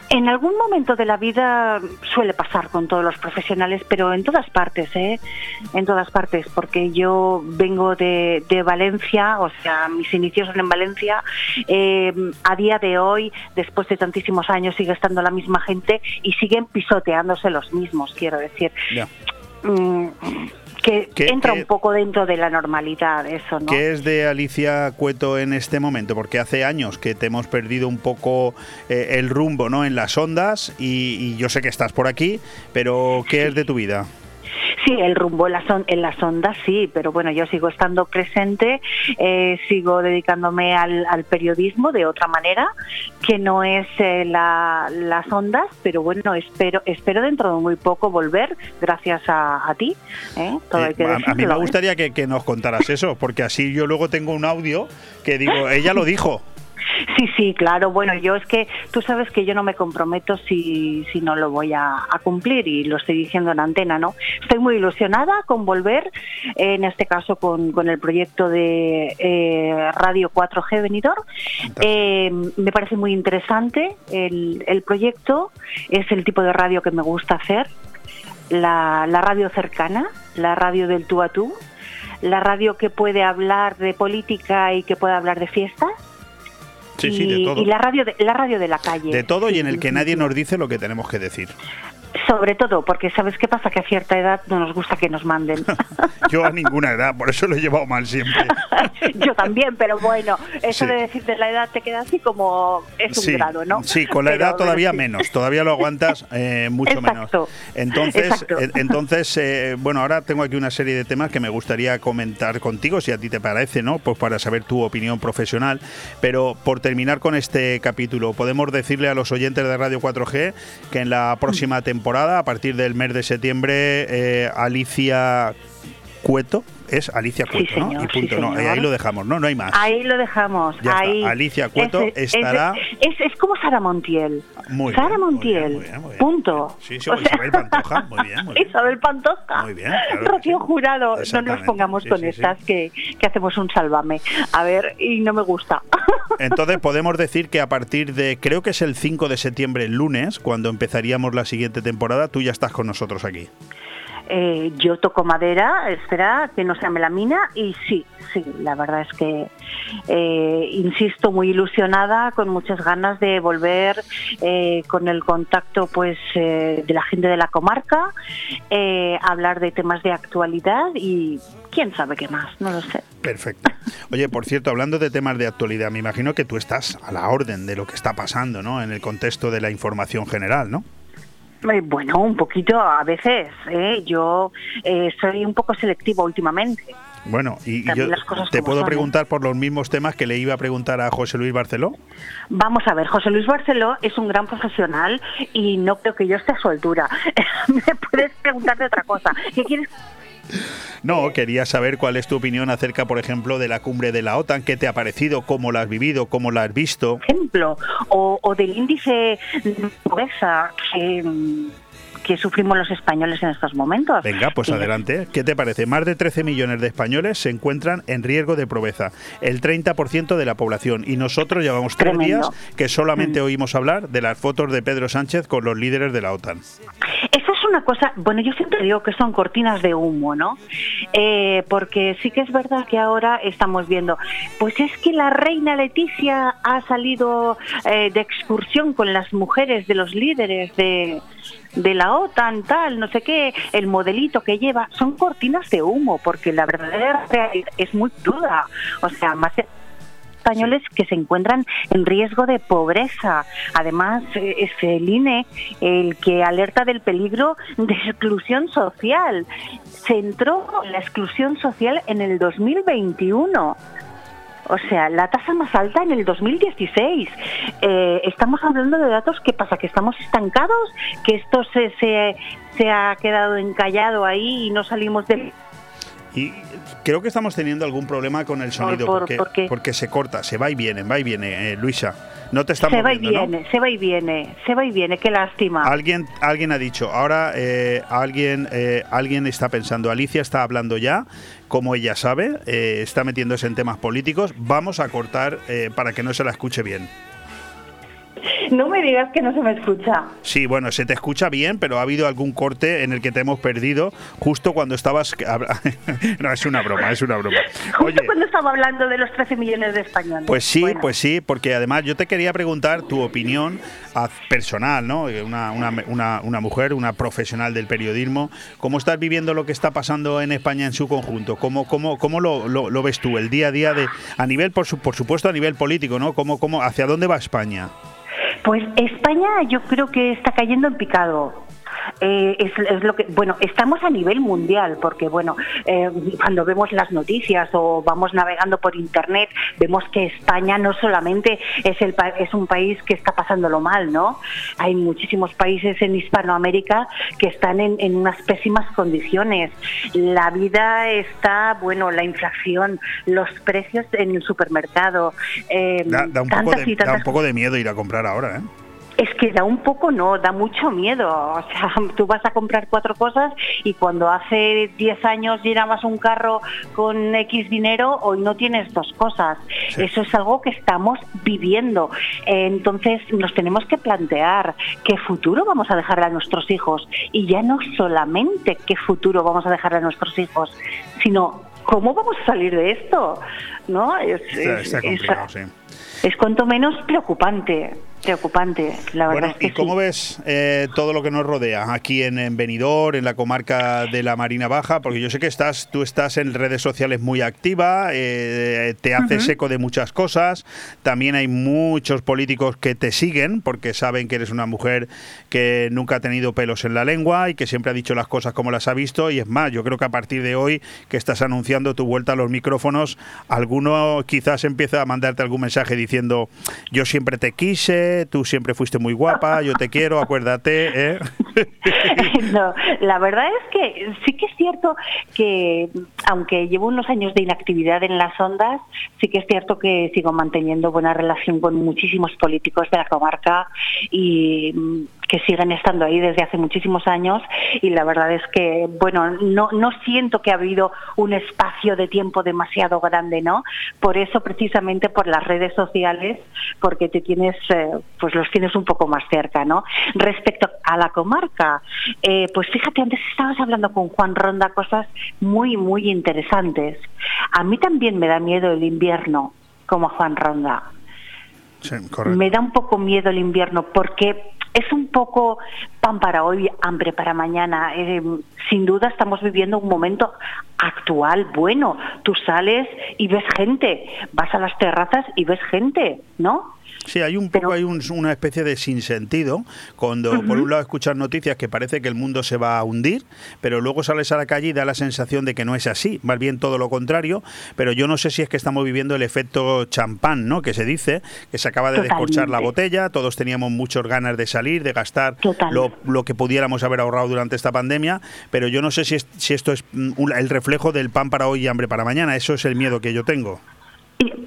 En algún momento de la vida suele pasar con todos los profesionales, pero en todas partes, ¿eh? En todas partes, porque yo vengo de, de Valencia, o sea, mis inicios son en Valencia. eh, a día de hoy, después de tantísimos años, sigue estando la misma gente y siguen pisoteándose los mismos, quiero decir. Mm, que ¿Qué- entra qué- un poco dentro de la normalidad eso, ¿no? ¿Qué es de Alicia Cueto en este momento? Porque hace años que te hemos perdido un poco eh, el rumbo ¿no? en las ondas y, y yo sé que estás por aquí, pero ¿qué es de tu vida? Sí, el rumbo en las, on- en las ondas sí, pero bueno, yo sigo estando presente, eh, sigo dedicándome al, al periodismo de otra manera, que no es eh, la- las ondas, pero bueno, espero espero dentro de muy poco volver, gracias a, a ti. ¿eh? Todo hay que Eh, a, a mí me ¿eh? gustaría que, que nos contaras eso, porque así yo luego tengo un audio que digo, ella lo dijo. Sí, sí, claro. Bueno, yo es que tú sabes que yo no me comprometo si, si no lo voy a, a cumplir y lo estoy diciendo en antena, ¿no? Estoy muy ilusionada con volver, en este caso con, con el proyecto de eh, Radio 4G Benidorm. Eh, me parece muy interesante el, el proyecto, es el tipo de radio que me gusta hacer, la, la radio cercana, la radio del tú a tú, la radio que puede hablar de política y que puede hablar de fiestas Sí, y, sí, de todo. y la radio de, la radio de la calle. De todo y en el que nadie nos dice lo que tenemos que decir. Sobre todo, porque ¿sabes qué pasa? Que a cierta edad no nos gusta que nos manden. Yo a ninguna edad, por eso lo he llevado mal siempre. Yo también, pero bueno, eso Sí. de decir de la edad te queda así como es un Sí, grado, ¿no? sí, con la Pero- edad todavía sí. menos, todavía lo aguantas eh, mucho Exacto, menos. Entonces, exacto. eh, entonces eh, bueno, ahora tengo aquí una serie de temas que me gustaría comentar contigo, si a ti te parece, ¿no? Pues para saber tu opinión profesional. Pero por terminar con este capítulo, podemos decirle a los oyentes de Radio 4G que en la próxima temporada, a partir del mes de septiembre, eh, Alicia Cueto, es Alicia Sí, Cueto, ¿no? Y punto, sí, no, eh, ahí lo dejamos, ¿no? No hay más. Ahí lo dejamos. Ya está. ahí. Alicia Cueto Es- es- estará- Es, es como Sara Montiel. Muy Sara Montiel. bien, muy bien, muy bien. Punto. Sí, sí, O o sea- Isabel Pantoja, muy bien, muy. Isabel Pantoja. Muy bien, claro Rocío. Jurado. No nos pongamos sí, con estas Que, que hacemos un sálvame. A ver, y no me gusta. Entonces podemos decir que a partir de, creo que es el 5 de septiembre, el lunes, cuando empezaríamos la siguiente temporada, tú ya estás con nosotros aquí. Eh, yo toco madera, espera, que no sea melamina, y sí, sí, la verdad es que, eh, insisto, muy ilusionada, con muchas ganas de volver eh, con el contacto pues eh, de la gente de la comarca, eh, hablar de temas de actualidad y quién sabe qué más, no lo sé. Perfecto. Oye, por cierto, hablando de temas de actualidad, me imagino que tú estás a la orden de lo que está pasando, ¿no? En el contexto de la información general, ¿no? Bueno, un poquito a veces. ¿eh? Yo eh, soy un poco selectiva últimamente. Bueno, y, yo te puedo son, ¿eh? preguntar por los mismos temas que le iba a preguntar a José Luis Barceló. Vamos a ver, José Luis Barceló es un gran profesional y no creo que yo esté a su altura. Me puedes preguntar de otra cosa. ¿Qué quieres? No, quería saber cuál es tu opinión acerca, por ejemplo, de la cumbre de la OTAN, qué te ha parecido, cómo la has vivido, cómo la has visto. ejemplo, o, o del índice de pobreza que, mm, que sufrimos los españoles en estos momentos. Venga, pues adelante. ¿Qué te parece? Más de 13 millones de españoles se encuentran en riesgo de pobreza, el 30% de la población. Y nosotros llevamos tres. Mm. días que solamente oímos hablar de las fotos de Pedro Sánchez con los líderes de la OTAN. Es una cosa, bueno, yo siempre digo que son cortinas de humo, ¿no? Eh, porque sí que es verdad que ahora estamos viendo, pues es que la reina Leticia ha salido eh, de excursión con las mujeres de los líderes de, de la OTAN, tal, no sé qué, el modelito que lleva, son cortinas de humo, porque la verdadera realidad es muy cruda. O sea, más españoles que se encuentran en riesgo de pobreza. Además, eh, es el INE el que alerta del peligro de exclusión social. Se entró la exclusión social en el 2021. O sea, la tasa más alta en el 2016. Eh, estamos hablando de datos que pasa, que estamos estancados, que esto se, se, se ha quedado encallado ahí y no salimos del... Y creo que estamos teniendo algún problema con el sonido, por- porque, porque se corta, se va y viene, va y viene, eh, Luisa. No te estamos Se va y viene, se va y viene, se va y viene, qué lástima. Alguien, alguien ha dicho, ahora eh, alguien, eh, alguien está pensando, Alicia está hablando ya, como ella sabe, eh, está metiéndose en temas políticos, vamos a cortar eh, para que no se la escuche bien. No me digas que no se me escucha. Sí, bueno, se te escucha bien, pero ha habido algún corte en el que te hemos perdido justo cuando estabas... no, es una broma, es una broma. Justo cuando estaba hablando de los 13 millones de españoles. Pues sí, Bueno, pues sí, porque además yo te quería preguntar tu opinión personal, ¿no? Eh, Una, una, una, una mujer, una profesional del periodismo. ¿Cómo estás viviendo lo que está pasando en España en su conjunto? ¿Cómo, cómo, cómo lo, lo- lo ves tú, el día a día, de a nivel, por, su- por supuesto, a nivel político, ¿no? ¿Cómo, cómo, ¿Hacia dónde va España? Pues España yo creo que está cayendo en picado. Eh, es, es lo que bueno estamos a nivel mundial porque bueno eh, cuando vemos las noticias o vamos navegando por internet vemos que España no solamente es el es un país que está pasándolo mal no hay muchísimos países en Hispanoamérica que están en, en unas pésimas condiciones la vida está bueno la inflación los precios en el supermercado eh, Da, da un poco de, da un poco de miedo ir a comprar ahora, ¿eh? Es que da un poco, no, da mucho miedo. O sea, tú vas a comprar cuatro cosas y cuando hace 10 años llenabas un carro con X dinero, hoy no tienes dos cosas. Eso es algo que estamos viviendo. Entonces nos tenemos que plantear qué futuro vamos a dejar a nuestros hijos. Y ya no solamente qué futuro vamos a dejar a nuestros hijos, sino cómo vamos a salir de esto. ¿No? Es, Está, es- está es- complicado, sí. es cuanto menos preocupante, preocupante, la verdad Bueno, es que ¿y cómo sí. ves eh, todo lo que nos rodea aquí en, en Benidorm, en la comarca de la Marina Baja? Porque yo sé que estás, tú estás en redes sociales muy activa, eh, te haces Ujú. eco de muchas cosas. También hay muchos políticos que te siguen porque saben que eres una mujer que nunca ha tenido pelos en la lengua y que siempre ha dicho las cosas como las ha visto. Y es más, yo creo que a partir de hoy que estás anunciando tu vuelta a los micrófonos, alguno quizás empieza a mandarte algún mensaje diciendo yo siempre te quise, tú siempre fuiste muy guapa, yo te quiero, acuérdate. ¿eh? No, la verdad es que sí que es cierto que, aunque llevo unos años de inactividad en las ondas, sí que es cierto que sigo manteniendo buena relación con muchísimos políticos de la comarca y que siguen estando ahí desde hace muchísimos años y la verdad es que, bueno, no, no siento que ha habido un espacio de tiempo demasiado grande, ¿no? Por eso, precisamente por las redes sociales, porque te tienes, eh, pues los tienes un poco más cerca, ¿no? Respecto a la comarca, eh, pues fíjate, antes estabas hablando con Juan Ronda cosas muy, muy interesantes. A mí también me da miedo el invierno, como a Juan Ronda. Sí. Me da un poco miedo el invierno porque es un poco pan para hoy, hambre para mañana. Eh, sin duda estamos viviendo un momento actual bueno. Tú sales y ves gente, vas a las terrazas y ves gente, ¿no? Sí, hay un poco, hay una especie de sinsentido cuando por un lado escuchas noticias que parece que el mundo se va a hundir, pero luego sales a la calle y da la sensación de que no es así, más bien todo lo contrario, pero yo no sé si es que estamos viviendo el efecto champán, ¿no? Que se dice, que se acaba de descorchar la botella, todos teníamos muchas ganas de salir, de gastar lo, lo, que pudiéramos haber ahorrado durante esta pandemia, pero yo no sé si, si esto es mm, el reflejo del pan para hoy y hambre para mañana, eso es el miedo que yo tengo.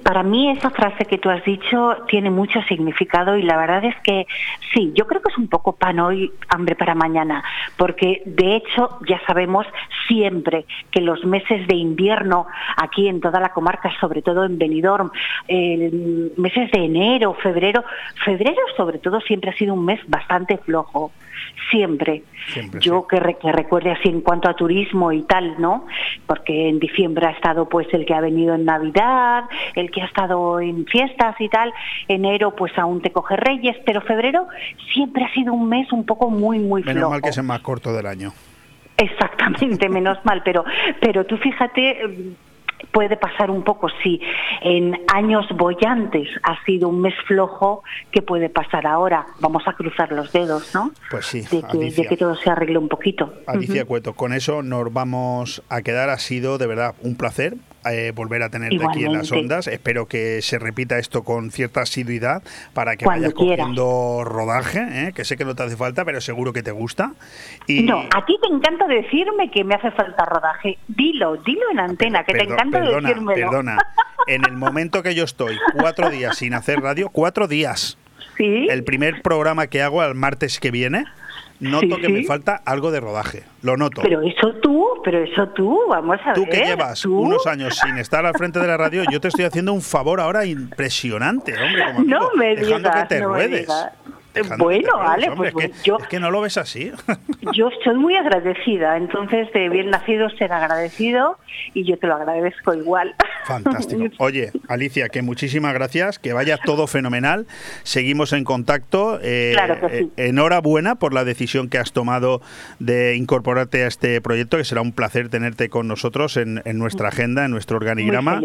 Para mí esa frase que tú has dicho tiene mucho significado y la verdad es que sí, yo creo que es un poco pan hoy, hambre para mañana, porque de hecho ya sabemos siempre que los meses de invierno aquí en toda la comarca, sobre todo en Benidorm, meses de enero, febrero, febrero sobre todo siempre ha sido un mes bastante flojo siempre. Yo que, recuerde así en cuanto a turismo y tal, ¿no? Porque en diciembre ha estado pues el que ha venido en Navidad, el que ha estado en fiestas y tal, enero pues aún te coge Reyes, pero febrero siempre ha sido un mes un poco muy, muy flojo. Menos mal que es el más corto del año. Exactamente, menos mal, pero, pero tú fíjate, puede pasar un poco si en años bollantes ha sido un mes flojo, ¿qué puede pasar ahora? Vamos a cruzar los dedos, ¿no? Pues sí, de que, todo se arregle un poquito. Alicia Cueto, con eso nos vamos a quedar. Ha sido de verdad un placer eh, volver a tenerte aquí en las ondas. Espero que se repita esto con cierta asiduidad para que vayas cogiendo rodaje, ¿eh? que sé que no te hace falta, pero seguro que te gusta. Y... No, a ti te encanta decirme que me hace falta rodaje. Dilo, dilo en antena, que te encanta perdona, decírmelo. Perdona, en el momento que yo estoy cuatro días sin hacer radio, cuatro días. ¿Sí? El primer programa que hago al martes que viene noto que me falta algo de rodaje. Lo noto. Pero eso tú, pero eso tú, vamos a ver. Tú que llevas unos años sin estar al frente de la radio, yo te estoy haciendo un favor ahora impresionante, hombre. Como no me dejando que te ruedes. Bueno, vale, pues, es, yo... Es que no lo ves así. yo estoy muy agradecida, entonces de bien nacido ser agradecido y yo te lo agradezco igual. Fantástico. Oye, Alicia, que muchísimas gracias, que vaya todo fenomenal. Seguimos en contacto. Eh, claro que sí. Eh, enhorabuena por la decisión que has tomado de incorporarte a este proyecto, que será un placer tenerte con nosotros en, nuestra agenda, en nuestro organigrama.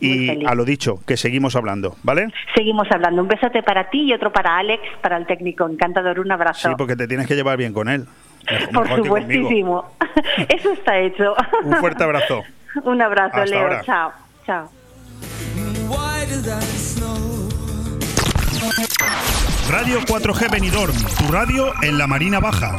y a lo dicho, que seguimos hablando, ¿vale? Seguimos hablando. Un besote para ti y otro para Alex, para el técnico. Encantador, un abrazo. Sí, porque te tienes que llevar bien con él. Por supuestísimo. Eso está hecho. Un fuerte abrazo. Un abrazo, Leo. Chao. Chao. Radio 4G Benidorm, tu radio en la Marina Baja.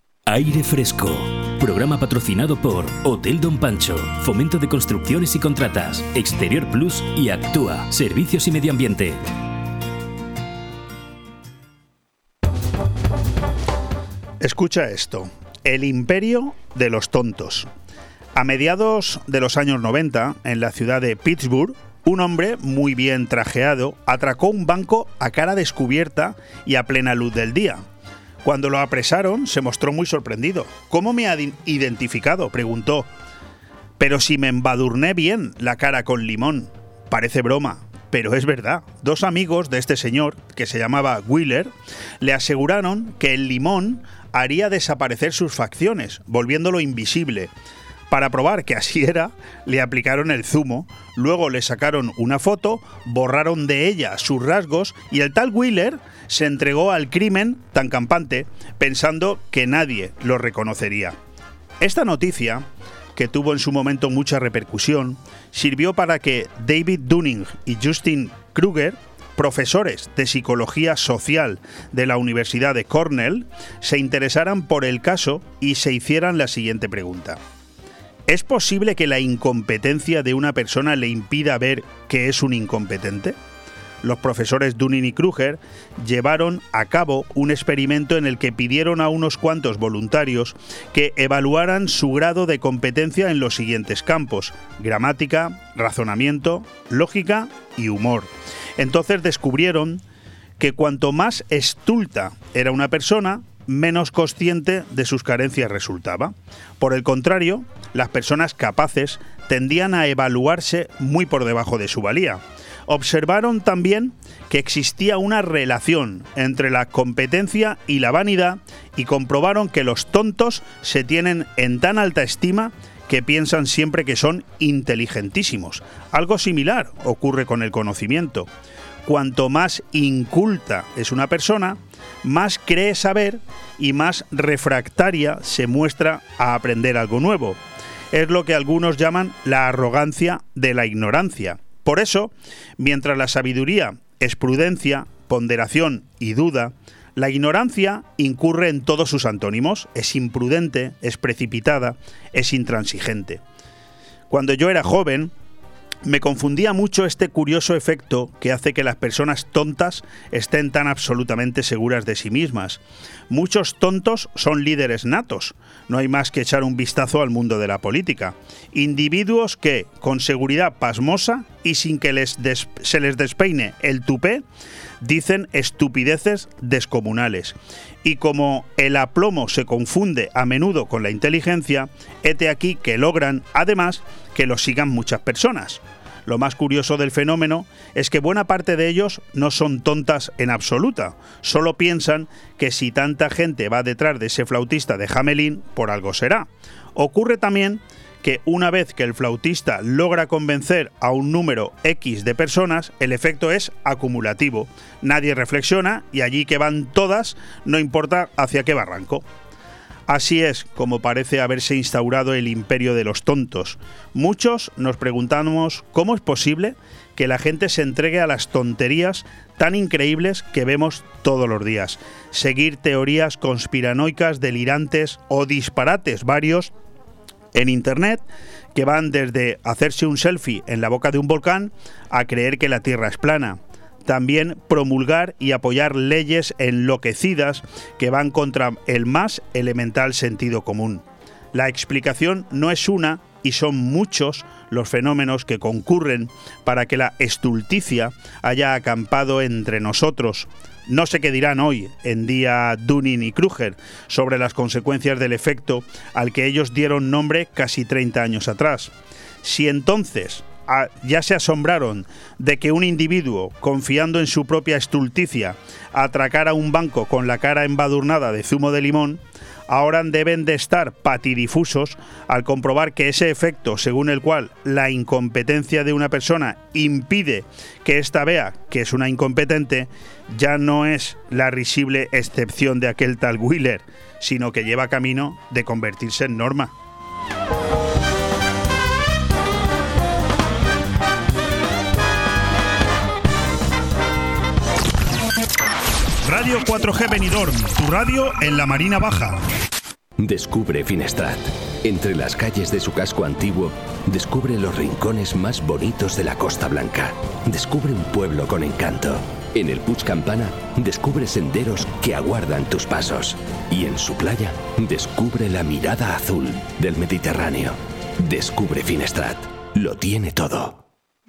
Aire Fresco. Programa patrocinado por Hotel Don Pancho, Fomento de Construcciones y Contratas, Exterior Plus y Actúa, Servicios y Medio Ambiente. Escucha esto. El imperio de los tontos. A mediados de los años 90, en la ciudad de Pittsburgh, un hombre muy bien trajeado atracó un banco a cara descubierta y a plena luz del día. Cuando lo apresaron, se mostró muy sorprendido. ¿Cómo me ha identificado? preguntó. Pero si me embadurné bien la cara con limón. Parece broma, pero es verdad. Dos amigos de este señor, que se llamaba Wheeler, le aseguraron que el limón haría desaparecer sus facciones, volviéndolo invisible. Para probar que así era, le aplicaron el zumo, luego le sacaron una foto, borraron de ella sus rasgos y el tal Wheeler se entregó al crimen tan campante pensando que nadie lo reconocería. Esta noticia, que tuvo en su momento mucha repercusión, sirvió para que David Dunning y Justin Kruger profesores de psicología social de la Universidad de Cornell se interesaran por el caso y se hicieran la siguiente pregunta. ¿Es posible que la incompetencia de una persona le impida ver que es un incompetente? Los profesores Dunning y Kruger llevaron a cabo un experimento en el que pidieron a unos cuantos voluntarios que evaluaran su grado de competencia en los siguientes campos: gramática, razonamiento, lógica y humor. Entonces descubrieron que cuanto más estulta era una persona, menos consciente de sus carencias resultaba. Por el contrario, las personas capaces tendían a evaluarse muy por debajo de su valía. Observaron también que existía una relación entre la competencia y la vanidad y comprobaron que los tontos se tienen en tan alta estima que piensan siempre que son inteligentísimos. Algo similar ocurre con el conocimiento. Cuanto más inculta es una persona, más cree saber y más refractaria se muestra a aprender algo nuevo. Es lo que algunos llaman la arrogancia de la ignorancia. Por eso, mientras la sabiduría es prudencia, ponderación y duda, la ignorancia incurre en todos sus antónimos, es imprudente, es precipitada, es intransigente. Cuando yo era joven, me confundía mucho este curioso efecto que hace que las personas tontas estén tan absolutamente seguras de sí mismas. Muchos tontos son líderes natos, no hay más que echar un vistazo al mundo de la política. Individuos que, con seguridad pasmosa y sin que les se les despeine el tupé, dicen estupideces descomunales. Y como el aplomo se confunde a menudo con la inteligencia, hete aquí que logran, además, que lo sigan muchas personas. Lo más curioso del fenómeno es que buena parte de ellos no son tontas en absoluta, solo piensan que si tanta gente va detrás de ese flautista de Hamelin, por algo será. Ocurre también que una vez que el flautista logra convencer a un número X de personas, el efecto es acumulativo. Nadie reflexiona y allí que van todas, no importa hacia qué barranco. Así es como parece haberse instaurado el imperio de los tontos. Muchos nos preguntamos cómo es posible que la gente se entregue a las tonterías tan increíbles que vemos todos los días. Seguir teorías conspiranoicas, delirantes o disparates varios en Internet que van desde hacerse un selfie en la boca de un volcán a creer que la Tierra es plana también promulgar y apoyar leyes enloquecidas que van contra el más elemental sentido común. La explicación no es una y son muchos los fenómenos que concurren para que la estulticia haya acampado entre nosotros. No sé qué dirán hoy, en día Dunning y Kruger, sobre las consecuencias del efecto al que ellos dieron nombre casi 30 años atrás. Si entonces ya se asombraron de que un individuo, confiando en su propia estulticia, atracara un banco con la cara embadurnada de zumo de limón, ahora deben de estar patidifusos al comprobar que ese efecto según el cual la incompetencia de una persona impide que ésta vea que es una incompetente, ya no es la risible excepción de aquel tal Wheeler, sino que lleva camino de convertirse en norma. Radio 4G Benidorm, tu radio en la Marina Baja. Descubre Finestrat. Entre las calles de su casco antiguo, descubre los rincones más bonitos de la Costa Blanca. Descubre un pueblo con encanto. En el Puig Campana, descubre senderos que aguardan tus pasos. Y en su playa, descubre la mirada azul del Mediterráneo. Descubre Finestrat. Lo tiene todo.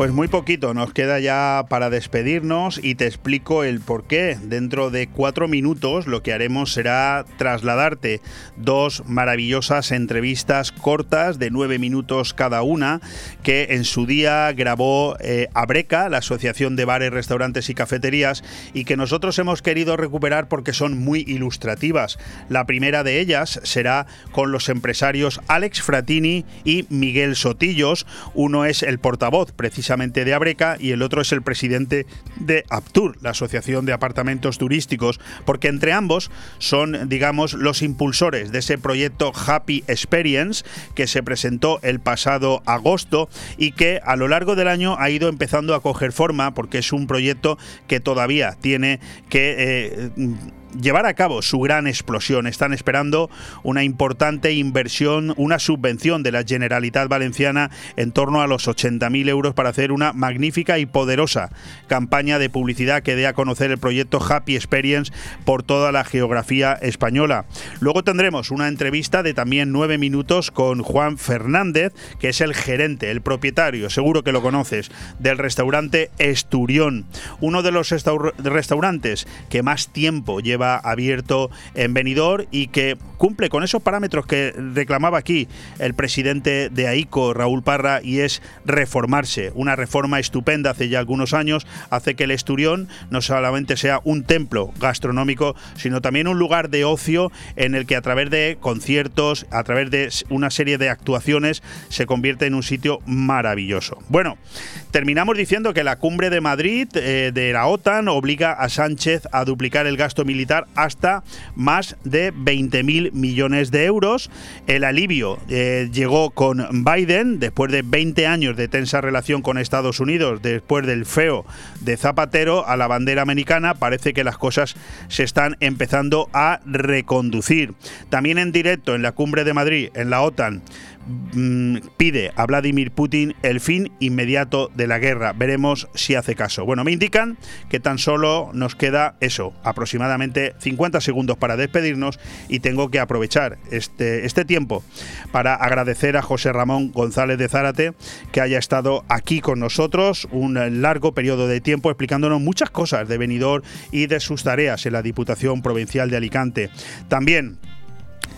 Pues muy poquito, nos queda ya para despedirnos y te explico el por qué. Dentro de cuatro minutos lo que haremos será trasladarte dos maravillosas entrevistas cortas de nueve minutos cada una que en su día grabó eh, Abreca, la Asociación de Bares, Restaurantes y Cafeterías, y que nosotros hemos querido recuperar porque son muy ilustrativas. La primera de ellas será con los empresarios Alex Fratini y Miguel Sotillos. Uno es el portavoz precisamente de Abreca y el otro es el presidente de Aptur, la Asociación de Apartamentos Turísticos, porque entre ambos son, digamos, los impulsores de ese proyecto Happy Experience que se presentó el pasado agosto y que a lo largo del año ha ido empezando a coger forma porque es un proyecto que todavía tiene que eh, llevar a cabo su gran explosión. Están esperando una importante inversión, una subvención de la Generalitat Valenciana en torno a los 80.000 euros para hacer una magnífica y poderosa campaña de publicidad que dé a conocer el proyecto Happy Experience por toda la geografía española. Luego tendremos una entrevista de también nueve minutos con Juan Fernández, que es el gerente, el propietario, seguro que lo conoces, del restaurante Esturión, uno de los restaurantes que más tiempo lleva abierto en Benidorm y que cumple con esos parámetros que reclamaba aquí el presidente de AICO, Raúl Parra, y es reformarse. Una reforma estupenda hace ya algunos años, hace que el Esturión no solamente sea un templo gastronómico, sino también un lugar de ocio en el que a través de conciertos, a través de una serie de actuaciones, se convierte en un sitio maravilloso. Bueno, terminamos diciendo que la cumbre de Madrid eh, de la OTAN obliga a Sánchez a duplicar el gasto militar hasta más de 20.000 millones de euros. El alivio eh, llegó con Biden después de 20 años de tensa relación con Estados Unidos, después del feo de Zapatero a la bandera americana, parece que las cosas se están empezando a reconducir. También en directo en la cumbre de Madrid, en la OTAN, Mm, pide a Vladimir Putin el fin inmediato de la guerra. Veremos si hace caso. Bueno, me indican que tan solo nos queda eso, aproximadamente 50 segundos para despedirnos y tengo que aprovechar este, este tiempo para agradecer a José Ramón González de Zárate que haya estado aquí con nosotros un largo periodo de tiempo explicándonos muchas cosas de Benidorm y de sus tareas en la Diputación Provincial de Alicante. También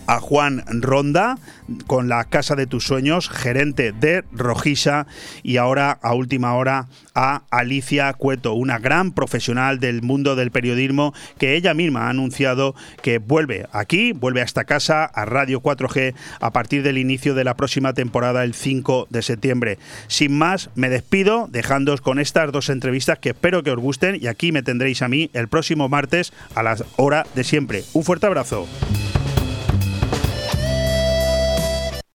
a Juan Ronda con la Casa de tus Sueños, gerente de Rojisa, y ahora a última hora a Alicia Cueto, una gran profesional del mundo del periodismo que ella misma ha anunciado que vuelve aquí, vuelve a esta casa, a Radio 4G, a partir del inicio de la próxima temporada el 5 de septiembre. Sin más, me despido dejándoos con estas dos entrevistas que espero que os gusten y aquí me tendréis a mí el próximo martes a la hora de siempre. Un fuerte abrazo.